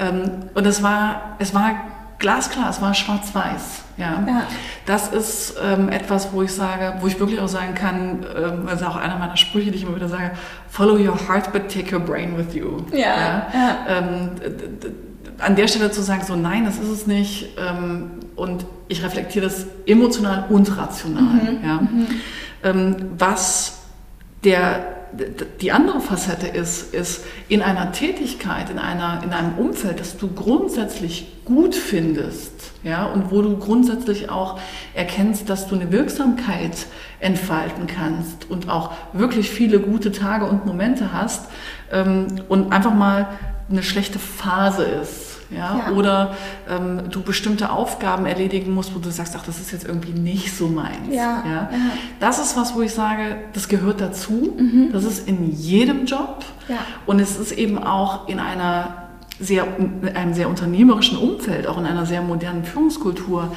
Ähm, und es war, es war glasklar, es war schwarz-weiß. Ja. ja. Das ist ähm, etwas, wo ich sage, wo ich wirklich auch sagen kann, ähm, also auch einer meiner Sprüche, die ich immer wieder sage, follow your heart, but take your brain with you. Ja. ja. ja. Ähm, an der Stelle zu sagen, so nein, das ist es nicht. Ähm, und ich reflektiere das emotional und rational. Mhm. Ja. Mhm. Ähm, was der, die andere Facette ist, ist in einer Tätigkeit, in, einer, in einem Umfeld, das du grundsätzlich gut findest, ja, und wo du grundsätzlich auch erkennst, dass du eine Wirksamkeit entfalten kannst und auch wirklich viele gute Tage und Momente hast ähm, und einfach mal eine schlechte Phase ist ja? ja. Oder ähm, du bestimmte Aufgaben erledigen musst, wo du sagst, ach, das ist jetzt irgendwie nicht so meins. Ja. ja? Das ist was, wo ich sage, das gehört dazu. Mhm. Das ist in jedem Job. Ja. Und es ist eben auch in einer sehr, in einem sehr unternehmerischen Umfeld, auch in einer sehr modernen Führungskultur,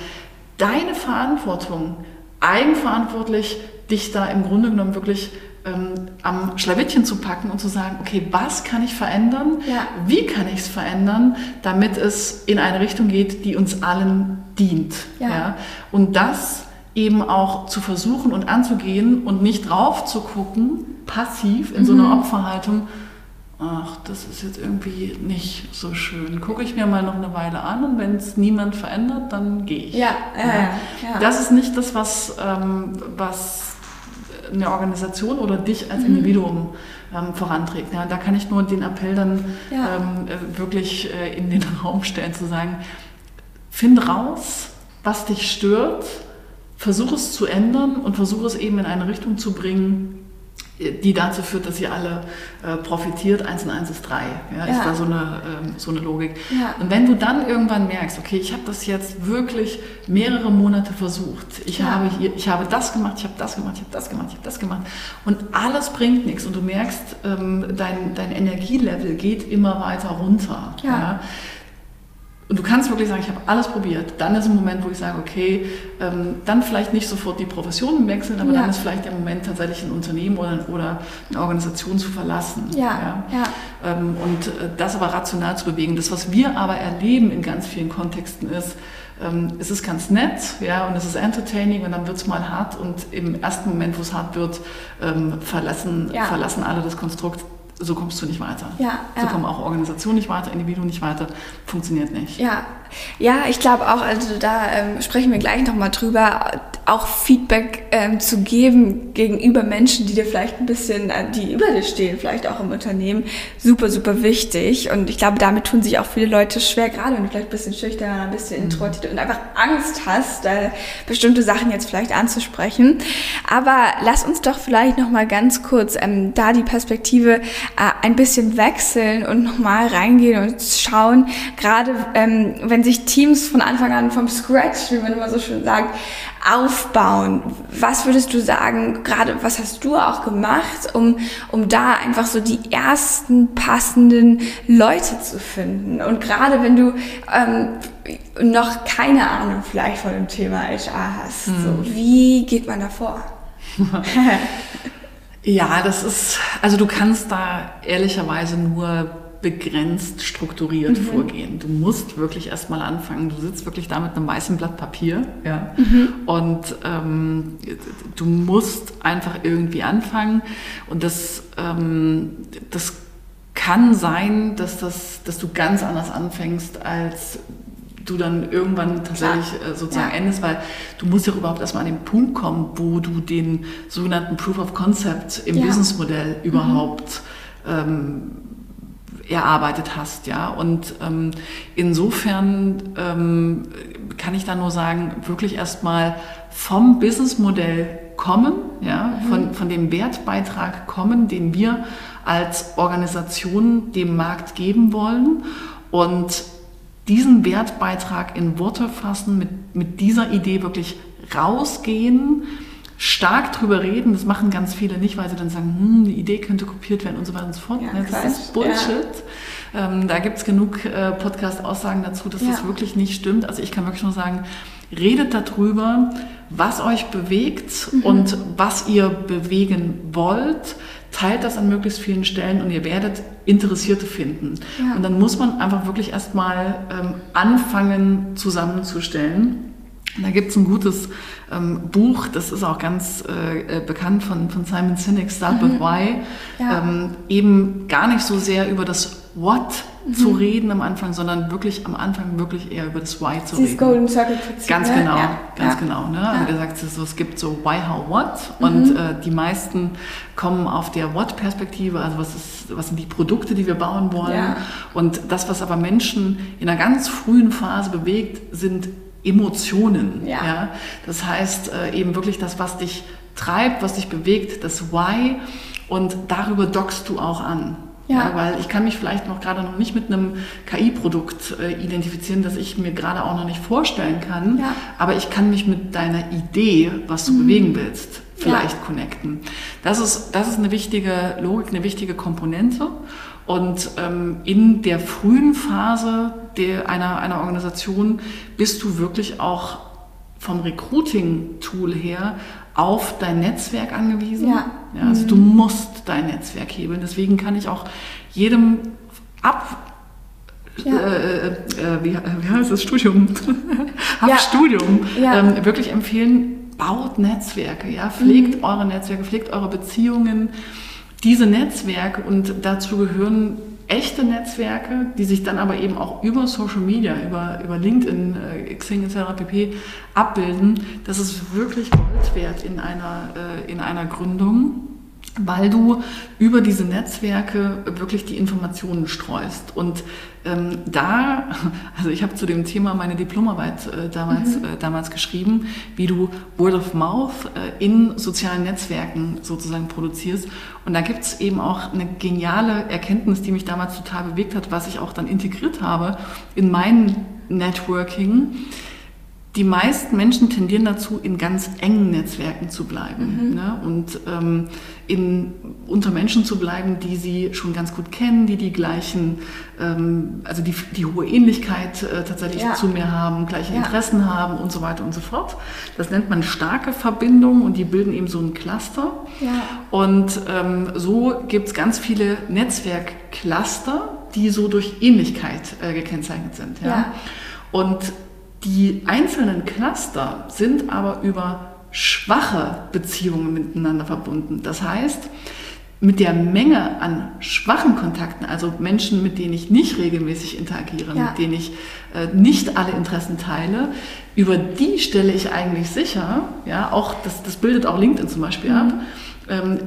deine Verantwortung, eigenverantwortlich dich da im Grunde genommen wirklich ähm, am Schlawittchen zu packen und zu sagen, okay, was kann ich verändern? Ja. Wie kann ich es verändern, damit es in eine Richtung geht, die uns allen dient? Ja. ja? Und das eben auch zu versuchen und anzugehen und nicht drauf zu gucken, passiv in mhm. so einer mhm. Opferhaltung, ach, das ist jetzt irgendwie nicht so schön. Gucke ich mir mal noch eine Weile an und wenn es niemand verändert, dann gehe ich. Ja, ja, ja, ja. Das ist nicht das, was, ähm, was eine Organisation oder dich als mhm. Individuum ähm, voranträgt. Ja, da kann ich nur den Appell dann ja. ähm, äh, wirklich äh, in den Raum stellen, zu sagen, find raus, was dich stört, versuche es zu ändern und versuche es eben in eine Richtung zu bringen, die dazu führt, dass ihr alle äh, profitiert. Eins und eins ist drei. Ja, ja. Ist da so eine, ähm, so eine Logik. Ja. Und wenn du dann irgendwann merkst, okay, ich habe das jetzt wirklich mehrere Monate versucht. Ich, ja. habe, hier, ich habe das gemacht, ich habe das gemacht, ich habe das gemacht, ich habe das gemacht. Und alles bringt nichts. Und du merkst, ähm, dein, dein Energielevel geht immer weiter runter. Ja und du kannst wirklich sagen, ich habe alles probiert, dann ist ein Moment, wo ich sage, okay, ähm, dann vielleicht nicht sofort die Profession wechseln, aber ja. dann ist vielleicht der Moment, tatsächlich ein Unternehmen oder, oder eine Organisation zu verlassen. Ja, ja. Ähm, und äh, das aber rational zu bewegen. Das, was wir aber erleben in ganz vielen Kontexten ist, ähm, es ist ganz nett, ja, und es ist entertaining und dann wird es mal hart und im ersten Moment, wo es hart wird, ähm, verlassen, ja. verlassen alle das Konstrukt so kommst du nicht weiter. Ja, so ja. kommen auch Organisationen nicht weiter, Individuen nicht weiter, funktioniert nicht. Ja, ja ich glaube auch, also da ähm, sprechen wir gleich nochmal drüber, auch Feedback ähm, zu geben gegenüber Menschen, die dir vielleicht ein bisschen, äh, die über dir stehen, vielleicht auch im Unternehmen, super, super wichtig. Und ich glaube, damit tun sich auch viele Leute schwer, gerade wenn du vielleicht ein bisschen schüchtern, ein bisschen mhm. introvertiert und einfach Angst hast, äh, bestimmte Sachen jetzt vielleicht anzusprechen. Aber lass uns doch vielleicht nochmal ganz kurz ähm, da die Perspektive äh, ein bisschen wechseln und nochmal reingehen und schauen, gerade ähm, wenn sich Teams von Anfang an vom Scratch, wie man immer so schön sagt, aufbauen. Was würdest du sagen, gerade was hast du auch gemacht, um, um da einfach so die ersten passenden Leute zu finden? Und gerade wenn du ähm, noch keine Ahnung vielleicht von dem Thema HR hast, hm. so, wie geht man da vor? ja, das ist, also du kannst da ehrlicherweise nur begrenzt strukturiert mhm. vorgehen. Du musst wirklich erstmal anfangen. Du sitzt wirklich da mit einem weißen Blatt Papier ja, mhm. und ähm, du musst einfach irgendwie anfangen. Und das, ähm, das kann sein, dass, das, dass du ganz anders anfängst, als du dann irgendwann tatsächlich. Äh, sozusagen ja. endest, weil du musst ja überhaupt erstmal an den Punkt kommen, wo du den sogenannten Proof of Concept im ja. Businessmodell mhm. überhaupt ähm, erarbeitet hast, ja. Und ähm, insofern ähm, kann ich da nur sagen, wirklich erstmal vom Businessmodell kommen, ja, mhm. von, von dem Wertbeitrag kommen, den wir als Organisation dem Markt geben wollen und diesen Wertbeitrag in Worte fassen, mit, mit dieser Idee wirklich rausgehen, stark drüber reden. Das machen ganz viele nicht, weil sie dann sagen, hm, die Idee könnte kopiert werden und so weiter und so fort. Ja, das Quatsch. ist Bullshit. Ja. Ähm, da gibt es genug äh, Podcast-Aussagen dazu, dass ja. das wirklich nicht stimmt. Also ich kann wirklich nur sagen, redet darüber, was euch bewegt mhm. und was ihr bewegen wollt. teilt das an möglichst vielen Stellen und ihr werdet Interessierte finden. Und dann muss man einfach wirklich erstmal ähm, anfangen zusammenzustellen. Da gibt es ein gutes ähm, Buch, das ist auch ganz äh, äh bekannt von, von Simon Sinek, Start with Why. Ja. Ähm, eben gar nicht so sehr über das What zu reden am Anfang, sondern wirklich am Anfang wirklich eher über das Why zu Dieses reden. Golden Circle Prinzip. Ganz ne? genau, Ja. ganz ja. genau. Ne? Ja. Also du sagst, so, es gibt so Why, How, What und äh, die meisten kommen auf der What-Perspektive, also was, ist, was sind die Produkte, die wir bauen wollen. Und das, was aber Menschen in einer ganz frühen Phase bewegt, sind Emotionen. Ja. Das heißt äh, eben wirklich das, was dich treibt, was dich bewegt, das Why und darüber dockst du auch an. Ja. weil ich kann mich vielleicht noch gerade noch nicht mit einem KI-Produkt äh, identifizieren, das ich mir gerade auch noch nicht vorstellen kann. Ja. Aber ich kann mich mit deiner Idee, was du bewegen willst, vielleicht connecten. Das ist, das ist eine wichtige Logik, eine wichtige Komponente. Und ähm, in der frühen Phase der, einer, einer Organisation bist du wirklich auch vom Recruiting-Tool her auf dein Netzwerk angewiesen. Ja. Ja, also du musst dein Netzwerk hebeln. Deswegen kann ich auch jedem ab Ja. äh, äh, wie, wie heißt das Studium? Ab Ja. Studium Ja. ähm, wirklich empfehlen, baut Netzwerke, ja, pflegt eure Netzwerke, pflegt eure Beziehungen. Diese Netzwerke und dazu gehören echte Netzwerke, die sich dann aber eben auch über Social Media, über, über LinkedIn, äh, Xing etc. pp. abbilden. Das ist wirklich Gold wert in einer, äh, in einer Gründung weil du über diese Netzwerke wirklich die Informationen streust. Und ähm, da, also ich habe zu dem Thema meine Diplomarbeit äh, damals, äh, damals geschrieben, wie du Word of Mouth äh, in sozialen Netzwerken sozusagen produzierst. Und da gibt es eben auch eine geniale Erkenntnis, die mich damals total bewegt hat, was ich auch dann integriert habe in mein Networking die meisten Menschen tendieren dazu, in ganz engen Netzwerken zu bleiben ne? und ähm, in, unter Menschen zu bleiben, die sie schon ganz gut kennen, die die gleichen, ähm, also die, die hohe Ähnlichkeit äh, tatsächlich Ja. zu mir haben, gleiche Ja. Interessen haben und so weiter und so fort. Das nennt man starke Verbindungen und die bilden eben so ein Cluster. Ja. Und ähm, so gibt es ganz viele Netzwerkcluster, die so durch Ähnlichkeit äh, gekennzeichnet sind. Und die einzelnen Cluster sind aber über schwache Beziehungen miteinander verbunden. Das heißt, mit der Menge an schwachen Kontakten, also Menschen, mit denen ich nicht regelmäßig interagiere, Ja. mit denen ich äh, nicht alle Interessen teile, über die stelle ich eigentlich sicher, ja, auch das, das bildet auch LinkedIn zum Beispiel ab, ähm,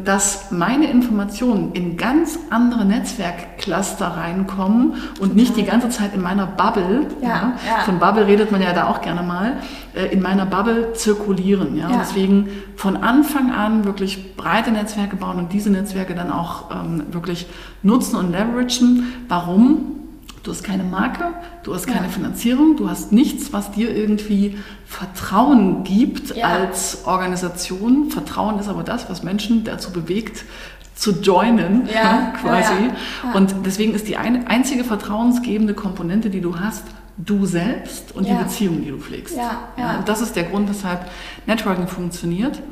dass meine Informationen in ganz andere Netzwerkcluster reinkommen und nicht die ganze Zeit in meiner Bubble, Ja, ja. von Bubble redet man ja da auch gerne mal, äh, in meiner Bubble zirkulieren. Ja? Deswegen von Anfang an wirklich breite Netzwerke bauen und diese Netzwerke dann auch ähm, wirklich nutzen und leveragen. Warum? Du hast keine Marke, du hast keine Ja. Finanzierung, du hast nichts, was dir irgendwie Vertrauen gibt Ja. als Organisation. Vertrauen ist aber das, was Menschen dazu bewegt, zu joinen, Ja, quasi. ja, ja. Und deswegen ist die ein, einzige vertrauensgebende Komponente, die du hast, du selbst und die Beziehung, die du pflegst. Und das ist der Grund, weshalb Networking funktioniert.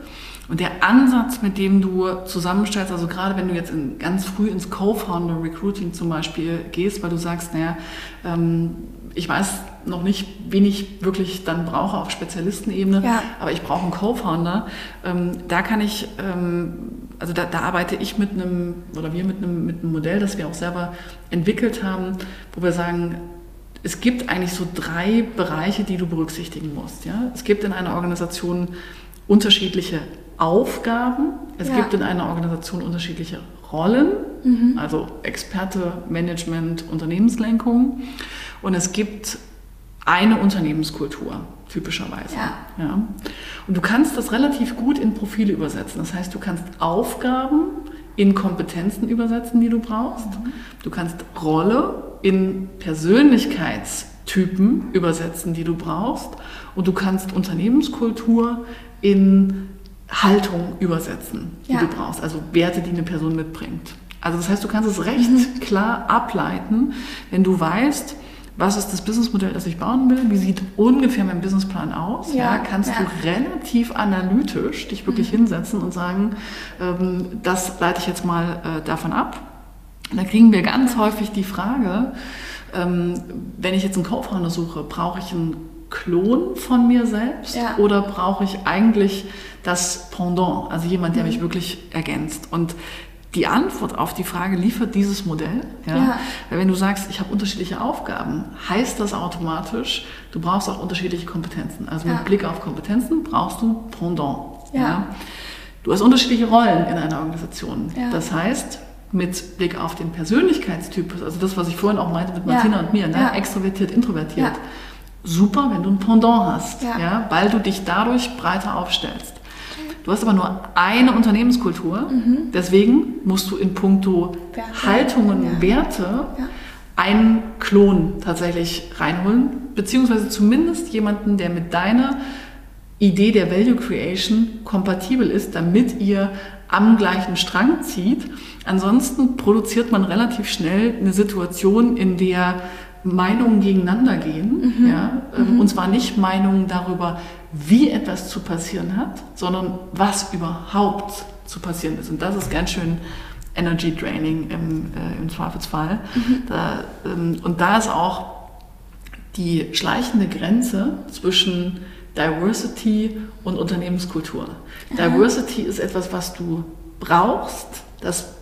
Und der Ansatz, mit dem du zusammenstellst, also gerade wenn du jetzt in, ganz früh ins Co-Founder-Recruiting zum Beispiel gehst, weil du sagst, naja, ähm, ich weiß noch nicht, wen ich wirklich dann brauche auf Spezialistenebene, Ja. aber ich brauche einen Co-Founder. Ähm, da kann ich, ähm, also da, da arbeite ich mit einem, oder wir mit einem, mit einem Modell, das wir auch selber entwickelt haben, wo wir sagen, es gibt eigentlich so drei Bereiche, die du berücksichtigen musst. Ja? Es gibt in einer Organisation unterschiedliche Aufgaben, es Ja. gibt in einer Organisation unterschiedliche Rollen, also Experte, Management, Unternehmenslenkung und es gibt eine Unternehmenskultur, typischerweise. Ja. Ja. Und du kannst das relativ gut in Profile übersetzen. Das heißt, du kannst Aufgaben in Kompetenzen übersetzen, die du brauchst. Du kannst Rolle in Persönlichkeitstypen übersetzen, die du brauchst. Und du kannst Unternehmenskultur in Haltung übersetzen, die Ja. du brauchst. Also Werte, die eine Person mitbringt. Also das heißt, du kannst es recht klar ableiten, wenn du weißt, was ist das Businessmodell, das ich bauen will, wie sieht ungefähr mein Businessplan aus, ja, ja kannst ja. du relativ analytisch dich wirklich mhm. hinsetzen und sagen, ähm, das leite ich jetzt mal äh, davon ab. Und da kriegen wir ganz häufig die Frage, ähm, wenn ich jetzt einen Co-Founder suche, brauche ich einen Klon von mir selbst ja. oder brauche ich eigentlich das Pendant, also jemand, der mhm. mich wirklich ergänzt? Und die Antwort auf die Frage liefert dieses Modell. Ja? ja. Weil wenn du sagst, ich habe unterschiedliche Aufgaben, heißt das automatisch, du brauchst auch unterschiedliche Kompetenzen. Also mit Blick auf Kompetenzen brauchst du Pendant. Ja. ja? Du hast unterschiedliche Rollen in einer Organisation. Das heißt, mit Blick auf den Persönlichkeitstyp, also das, was ich vorhin auch meinte mit Martina und mir, ne? extrovertiert, introvertiert, super, wenn du ein Pendant hast, ja. weil du dich dadurch breiter aufstellst. Du hast aber nur eine Unternehmenskultur, mhm. deswegen musst du in puncto Werte. Haltungen, ja. Werte ja. einen Klon tatsächlich reinholen, beziehungsweise zumindest jemanden, der mit deiner Idee der Value Creation kompatibel ist, damit ihr am gleichen Strang zieht. Ansonsten produziert man relativ schnell eine Situation, in der Meinungen gegeneinander gehen. Mhm. Ja? Mhm. Und zwar nicht Meinungen darüber, wie etwas zu passieren hat, sondern was überhaupt zu passieren ist. Und das ist ganz schön Energy Draining im, äh, im Zweifelsfall. Mhm. Da, ähm, und da ist auch die schleichende Grenze zwischen Diversity und Unternehmenskultur. Diversity ist etwas, was du brauchst, das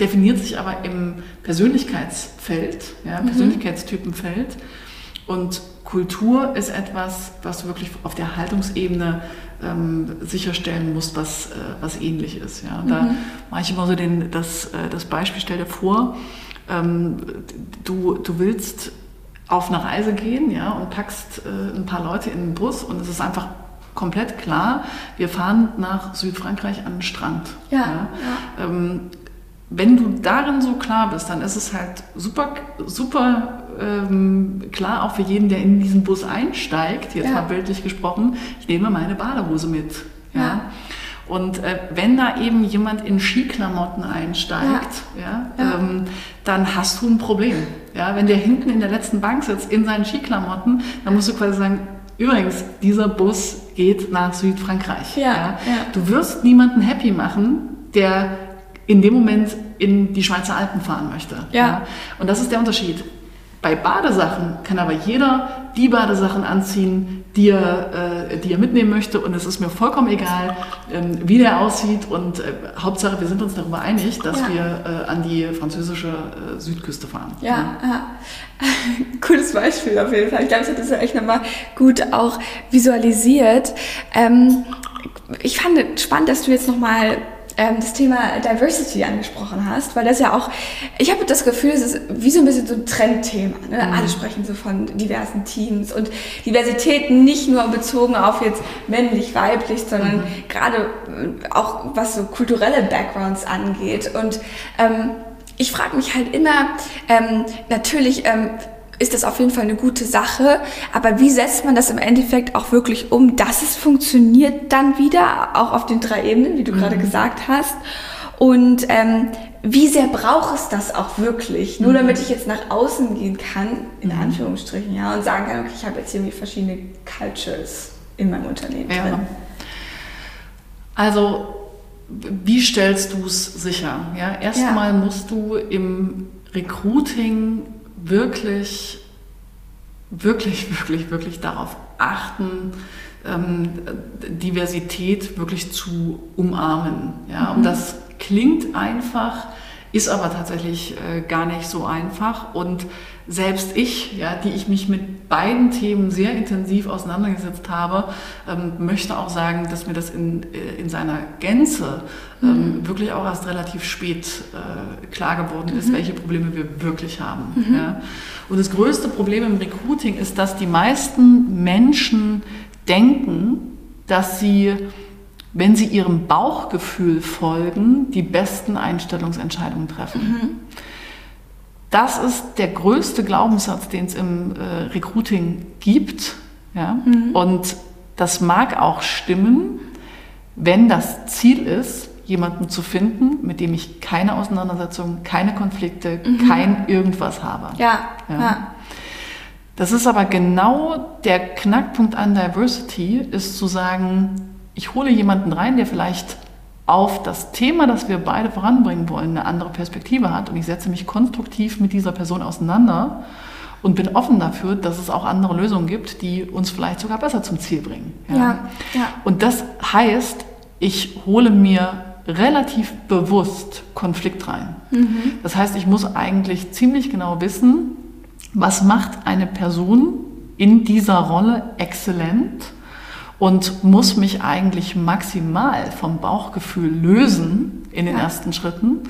definiert sich aber im Persönlichkeitsfeld, ja, mhm. Persönlichkeitstypenfeld. Und Kultur ist etwas, was du wirklich auf der Haltungsebene ähm, sicherstellen musst, was, äh, was ähnlich ist. Ja. Da mhm. mache ich immer so den, das, äh, das Beispiel, stell dir vor, ähm, du, du willst auf eine Reise gehen ja, und packst äh, ein paar Leute in den Bus und es ist einfach komplett klar, wir fahren nach Südfrankreich an den Strand. Ja, ja. ja. Ähm, wenn du darin so klar bist, dann ist es halt super, super ähm, klar, auch für jeden, der in diesen Bus einsteigt, jetzt ja. mal bildlich gesprochen, ich nehme meine Badehose mit. Ja. ja. Und äh, wenn da eben jemand in Skiklamotten einsteigt, ja. ja ähm, dann hast du ein Problem. Ja, wenn der hinten in der letzten Bank sitzt in seinen Skiklamotten, dann musst du quasi sagen, übrigens, dieser Bus geht nach Südfrankreich. Ja, ja. Du wirst niemanden happy machen, der in dem Moment in die Schweizer Alpen fahren möchte. Ja. ja. Und das ist der Unterschied. Bei Badesachen kann aber jeder die Badesachen anziehen, die er, äh, die er mitnehmen möchte. Und es ist mir vollkommen egal, ähm, wie der aussieht. Und äh, Hauptsache, wir sind uns darüber einig, dass ja. wir äh, an die französische äh, Südküste fahren. Ja, ja. cooles Beispiel auf jeden Fall. Ich glaube, das hat das ja echt nochmal gut auch visualisiert. Ähm, ich fand es spannend, dass du jetzt nochmal ähm, das Thema Diversity angesprochen hast, weil das ja auch, ich habe das Gefühl, es ist wie so ein bisschen so ein Trendthema. Ne? Mhm. Alle sprechen so von diversen Teams und Diversität nicht nur bezogen auf jetzt männlich, weiblich, sondern mhm. gerade äh, auch was so kulturelle Backgrounds angeht. Und ähm, ich frage mich halt immer, ähm, natürlich, ähm, ist das auf jeden Fall eine gute Sache. Aber wie setzt man das im Endeffekt auch wirklich um, dass es funktioniert dann wieder, auch auf den drei Ebenen, wie du mhm. gerade gesagt hast? Und ähm, wie sehr braucht es das auch wirklich? Nur mhm. damit ich jetzt nach außen gehen kann, in mhm. Anführungsstrichen, ja, und sagen kann, okay, ich habe jetzt irgendwie verschiedene Cultures in meinem Unternehmen ja. drin. Also, wie stellst du es sicher? Ja, erstmal ja. musst du im Recruiting wirklich, wirklich, wirklich, wirklich darauf achten, ähm, Diversität wirklich zu umarmen. Ja? Mhm. Und das klingt einfach, ist aber tatsächlich äh, gar nicht so einfach. Und selbst ich, ja, die ich mich mit beiden Themen sehr intensiv auseinandergesetzt habe, ähm, möchte auch sagen, dass mir das in, äh, in seiner Gänze ähm, mhm. wirklich auch erst relativ spät äh, klar geworden mhm. ist, welche Probleme wir wirklich haben. Mhm. Ja. Und das größte Problem im Recruiting ist, dass die meisten Menschen denken, dass sie wenn sie ihrem Bauchgefühl folgen, die besten Einstellungsentscheidungen treffen. Mhm. Das ist der größte Glaubenssatz, den es im äh, Recruiting gibt. Ja? Mhm. Und das mag auch stimmen, wenn das Ziel ist, jemanden zu finden, mit dem ich keine Auseinandersetzung, keine Konflikte, mhm. kein irgendwas habe. Ja, ja. ja. Das ist aber genau der Knackpunkt an Diversity, ist zu sagen, ich hole jemanden rein, der vielleicht auf das Thema, das wir beide voranbringen wollen, eine andere Perspektive hat und ich setze mich konstruktiv mit dieser Person auseinander und bin offen dafür, dass es auch andere Lösungen gibt, die uns vielleicht sogar besser zum Ziel bringen. Ja. ja, ja. Und das heißt, ich hole mir relativ bewusst Konflikt rein. Mhm. Das heißt, ich muss eigentlich ziemlich genau wissen, was macht eine Person in dieser Rolle exzellent und muss mich eigentlich maximal vom Bauchgefühl lösen in den ja. ersten Schritten.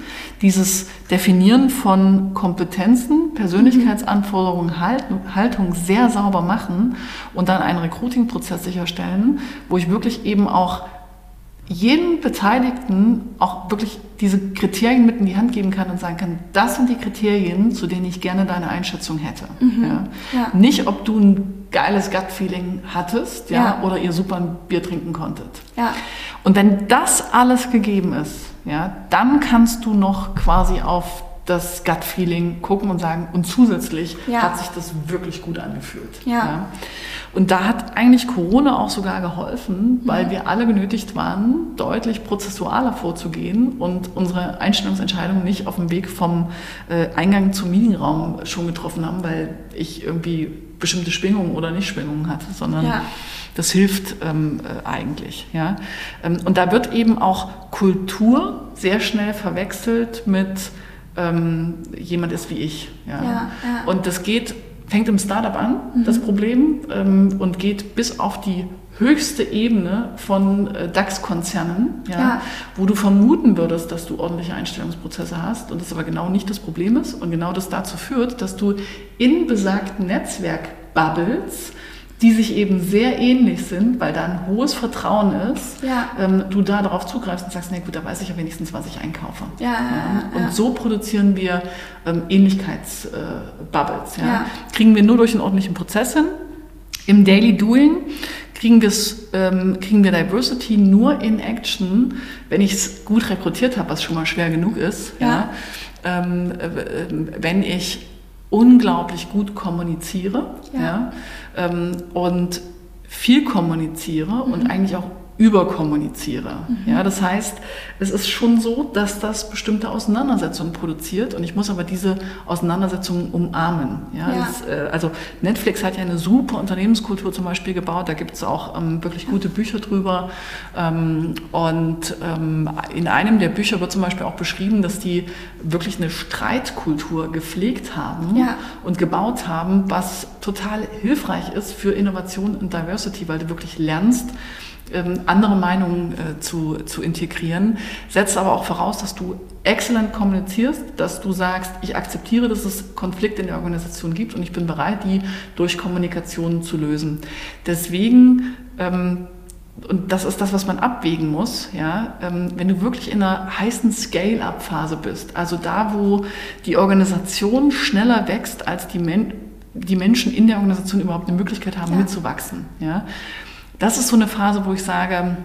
Dieses Definieren von Kompetenzen, Persönlichkeitsanforderungen, Haltung, Haltung sehr sauber machen und dann einen Recruiting-Prozess sicherstellen, wo ich wirklich eben auch jedem Beteiligten auch wirklich diese Kriterien mit in die Hand geben kann und sagen kann, das sind die Kriterien, zu denen ich gerne deine Einschätzung hätte. Mhm. Ja. Ja. Nicht, ob du ein geiles Gut-Feeling hattest ja, ja, oder ihr super ein Bier trinken konntet. Ja. Und wenn das alles gegeben ist, ja, dann kannst du noch quasi auf das Gut-Feeling gucken und sagen, und zusätzlich ja. hat sich das wirklich gut angefühlt. Ja. ja. Und da hat eigentlich Corona auch sogar geholfen, weil wir alle genötigt waren, deutlich prozessualer vorzugehen und unsere Einstellungsentscheidung nicht auf dem Weg vom äh, Eingang zum Meetingraum schon getroffen haben, weil ich irgendwie bestimmte Schwingungen oder Nicht-Schwingungen hatte, sondern ja. das hilft ähm, äh, eigentlich. Ja? Ähm, und da wird eben auch Kultur sehr schnell verwechselt mit ähm, jemand ist wie ich. Ja. ja, ja. Und das geht, fängt im Startup an, mhm. das Problem, ähm, und geht bis auf die höchste Ebene von äh, DAX-Konzernen, ja, ja, wo du vermuten würdest, dass du ordentliche Einstellungsprozesse hast und das aber genau nicht das Problem ist und genau das dazu führt, dass du in besagten Netzwerk-Bubbles die sich eben sehr ähnlich sind, weil da ein hohes Vertrauen ist, ja. ähm, du da darauf zugreifst und sagst, na gut, da weiß ich ja wenigstens, was ich einkaufe. Ja, ja, und so produzieren wir ähm, Ähnlichkeitsbubbles. Äh, ja. Kriegen wir nur durch einen ordentlichen Prozess hin. Im Daily Doing kriegen, ähm, kriegen wir Diversity nur in Action, wenn ich es gut rekrutiert habe, was schon mal schwer genug ist. Ja. Ähm, äh, wenn ich unglaublich gut kommuniziere ja. ja ähm, und viel kommuniziere mhm. und eigentlich auch überkommuniziere. Mhm. Ja, das heißt, es ist schon so, dass das bestimmte Auseinandersetzungen produziert und ich muss aber diese Auseinandersetzungen umarmen. Ja, ja. Das, äh, also Netflix hat ja eine super Unternehmenskultur zum Beispiel gebaut, da gibt es auch ähm, wirklich gute Bücher drüber ähm, und ähm, in einem der Bücher wird zum Beispiel auch beschrieben, dass die wirklich eine Streitkultur gepflegt haben ja. und gebaut haben, was total hilfreich ist für Innovation und Diversity, weil du wirklich lernst, ähm, andere Meinungen äh, zu, zu integrieren, setzt aber auch voraus, dass du exzellent kommunizierst, dass du sagst, ich akzeptiere, dass es Konflikte in der Organisation gibt und ich bin bereit, die durch Kommunikation zu lösen. Deswegen ähm, und das ist das, was man abwägen muss, ja, ähm, wenn du wirklich in einer heißen Scale-up-Phase bist, also da, wo die Organisation schneller wächst, als die, Men die Menschen in der Organisation überhaupt eine Möglichkeit haben, ja. mitzuwachsen, ja, das ist so eine Phase, wo ich sage,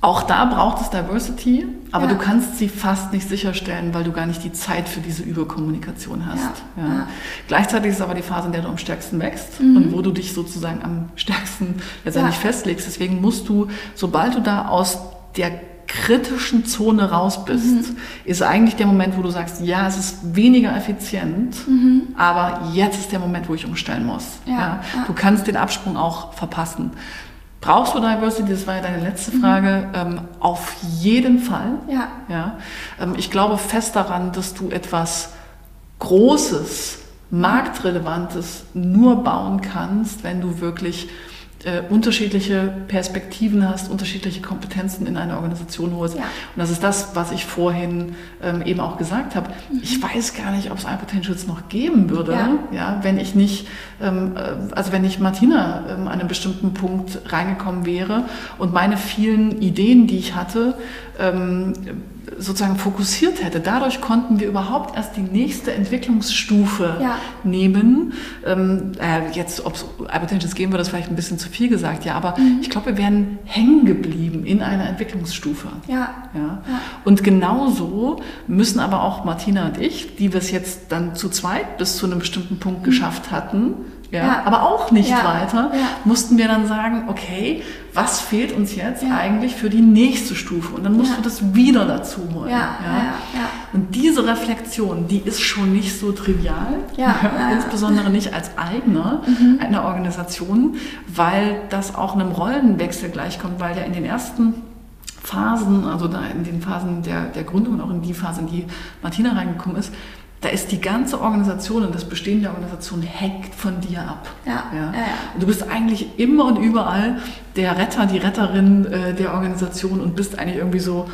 auch da braucht es Diversity, aber ja. du kannst sie fast nicht sicherstellen, weil du gar nicht die Zeit für diese Überkommunikation hast. Ja. Ja. Gleichzeitig ist es aber die Phase, in der du am stärksten wächst mhm. und wo du dich sozusagen am stärksten letztendlich festlegst. Deswegen musst du, sobald du da aus der kritischen Zone raus bist, mhm. ist eigentlich der Moment, wo du sagst, ja, es ist weniger effizient, mhm. aber jetzt ist der Moment, wo ich umstellen muss. Ja, ja. Du kannst den Absprung auch verpassen. Brauchst du Diversity? Das war ja deine letzte mhm. Frage. Ähm, auf jeden Fall. Ja. Ja. Ähm, ich glaube fest daran, dass du etwas Großes, Marktrelevantes nur bauen kannst, wenn du wirklich äh, unterschiedliche Perspektiven hast, unterschiedliche Kompetenzen in eine Organisation holst. Ja. Und das ist das, was ich vorhin ähm, eben auch gesagt habe. Mhm. Ich weiß gar nicht, ob es iPotentials noch geben würde, ja. ja wenn ich nicht, ähm, äh, also wenn nicht Martina ähm, an einem bestimmten Punkt reingekommen wäre und meine vielen Ideen, die ich hatte, ähm, sozusagen fokussiert hätte. Dadurch konnten wir überhaupt erst die nächste Entwicklungsstufe ja. nehmen. Ähm, äh, jetzt, ob es Hypertensions geben würde, ist vielleicht ein bisschen zu zu viel gesagt, ja, aber mhm. ich glaube, wir wären hängen geblieben in einer Entwicklungsstufe. Ja. ja. ja. Und genauso müssen aber auch Martina und ich, die wir es jetzt dann zu zweit bis zu einem bestimmten Punkt mhm. geschafft hatten, ja, ja, aber auch nicht ja, weiter, ja. mussten wir dann sagen, okay, was fehlt uns jetzt eigentlich für die nächste Stufe? Und dann musst du das wieder dazu holen. Und diese Reflexion, die ist schon nicht so trivial, insbesondere nicht als Eigner mhm. einer Organisation, weil das auch einem Rollenwechsel gleichkommt, weil ja in den ersten Phasen, also in den Phasen der, der Gründung und auch in die Phase, in die Martina reingekommen ist, da ist die ganze Organisation und das Bestehen der Organisation hängt von dir ab. Ja, ja. ja, ja. du bist eigentlich immer und überall der Retter, die Retterin äh, der Organisation und bist eigentlich irgendwie so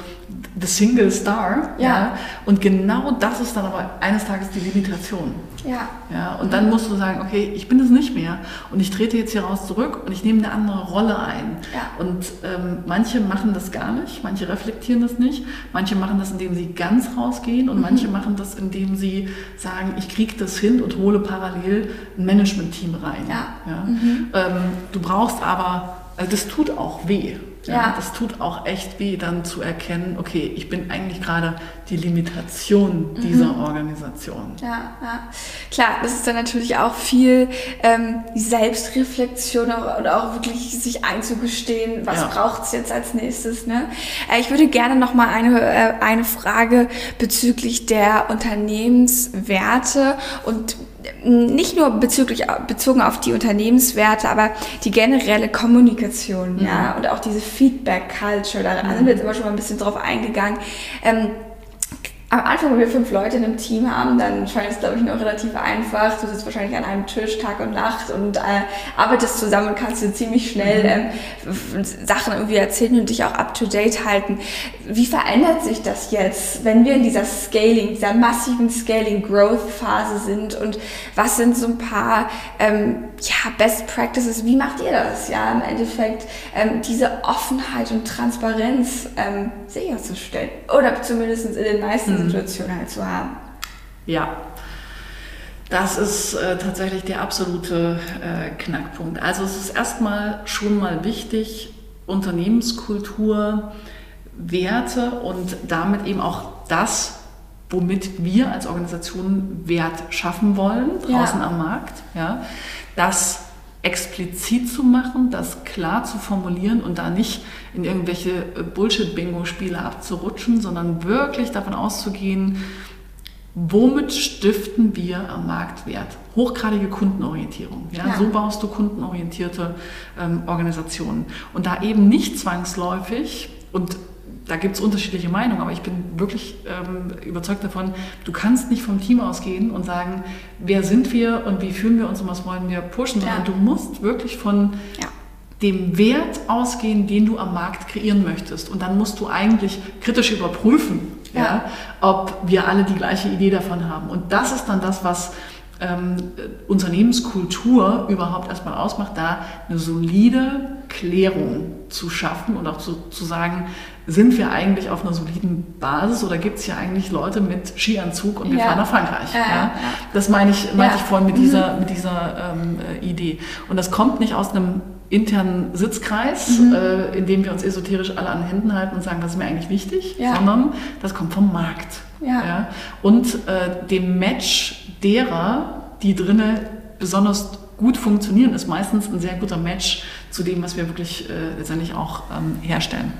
the single star. Ja. ja. Und genau das ist dann aber eines Tages die Limitation. Ja. ja. Und dann musst du sagen, okay, ich bin es nicht mehr und ich trete jetzt hier raus zurück und ich nehme eine andere Rolle ein. Ja. Und ähm, manche machen das gar nicht, manche reflektieren das nicht, manche machen das, indem sie ganz rausgehen und mhm. manche machen das, indem sie sagen, ich kriege das hin und hole parallel ein Management-Team rein. Ja. ja? Mhm. Ähm, du brauchst aber also das tut auch weh. Ja. ja. Das tut auch echt weh, dann zu erkennen, okay, ich bin eigentlich gerade die Limitation dieser mhm. Organisation. Ja, ja, klar, das ist dann natürlich auch viel ähm, Selbstreflexion und auch wirklich sich einzugestehen, was ja. braucht es jetzt als nächstes. Ne? Äh, ich würde gerne noch mal eine, äh, eine Frage bezüglich der Unternehmenswerte und nicht nur bezüglich, bezogen auf die Unternehmenswerte, aber die generelle Kommunikation, mhm. ja, und auch diese Feedback-Culture, da mhm. sind wir jetzt immer schon mal ein bisschen drauf eingegangen. Ähm, am Anfang, wenn wir fünf Leute in einem Team haben, dann scheint es, glaube ich, noch relativ einfach. Du sitzt wahrscheinlich an einem Tisch Tag und Nacht und äh, arbeitest zusammen und kannst dir ziemlich schnell mhm. ähm, Sachen irgendwie erzählen und dich auch up-to-date halten. Wie verändert sich das jetzt, wenn wir in dieser Scaling, dieser massiven Scaling-Growth-Phase sind und was sind so ein paar ähm, ja, Best Practices? Wie macht ihr das? Ja, im Endeffekt ähm, diese Offenheit und Transparenz ähm, sicherzustellen oder zumindest in den meisten Situationen halt zu haben. Ja, das ist äh, tatsächlich der absolute äh, Knackpunkt. Also es ist erstmal schon mal wichtig, Unternehmenskultur, Werte und damit eben auch das, womit wir als Organisation Wert schaffen wollen, draußen ja. am Markt, ja, das explizit zu machen, das klar zu formulieren und da nicht in irgendwelche äh, Bullshit-Bingo-Spiele abzurutschen, sondern wirklich davon auszugehen, womit stiften wir am Markt Wert? Hochgradige Kundenorientierung. Ja? ja. So baust du kundenorientierte ähm, Organisationen. Und da eben nicht zwangsläufig und da gibt es unterschiedliche Meinungen, aber ich bin wirklich ähm, überzeugt davon, du kannst nicht vom Team ausgehen und sagen, wer sind wir und wie fühlen wir uns und was wollen wir pushen, sondern ja. du musst wirklich von ja. dem Wert ausgehen, den du am Markt kreieren möchtest. Und dann musst du eigentlich kritisch überprüfen, ja. ob wir alle die gleiche Idee davon haben. Und das ist dann das, was ähm, Unternehmenskultur überhaupt erstmal ausmacht, da eine solide Klärung zu schaffen und auch zu, zu sagen, sind wir eigentlich auf einer soliden Basis oder gibt es hier eigentlich Leute mit Skianzug und wir ja. fahren nach Frankreich? Ja, ja. Das meine ich, meinte ich vorhin mit dieser, mhm. mit dieser ähm, äh, Idee. Und das kommt nicht aus einem internen Sitzkreis, mhm. äh, in dem wir uns esoterisch alle an den Händen halten und sagen, das ist mir eigentlich wichtig, sondern das kommt vom Markt. Und äh, dem Match derer, die drinnen besonders gut funktionieren, ist meistens ein sehr guter Match zu dem, was wir wirklich äh, letztendlich auch ähm, herstellen.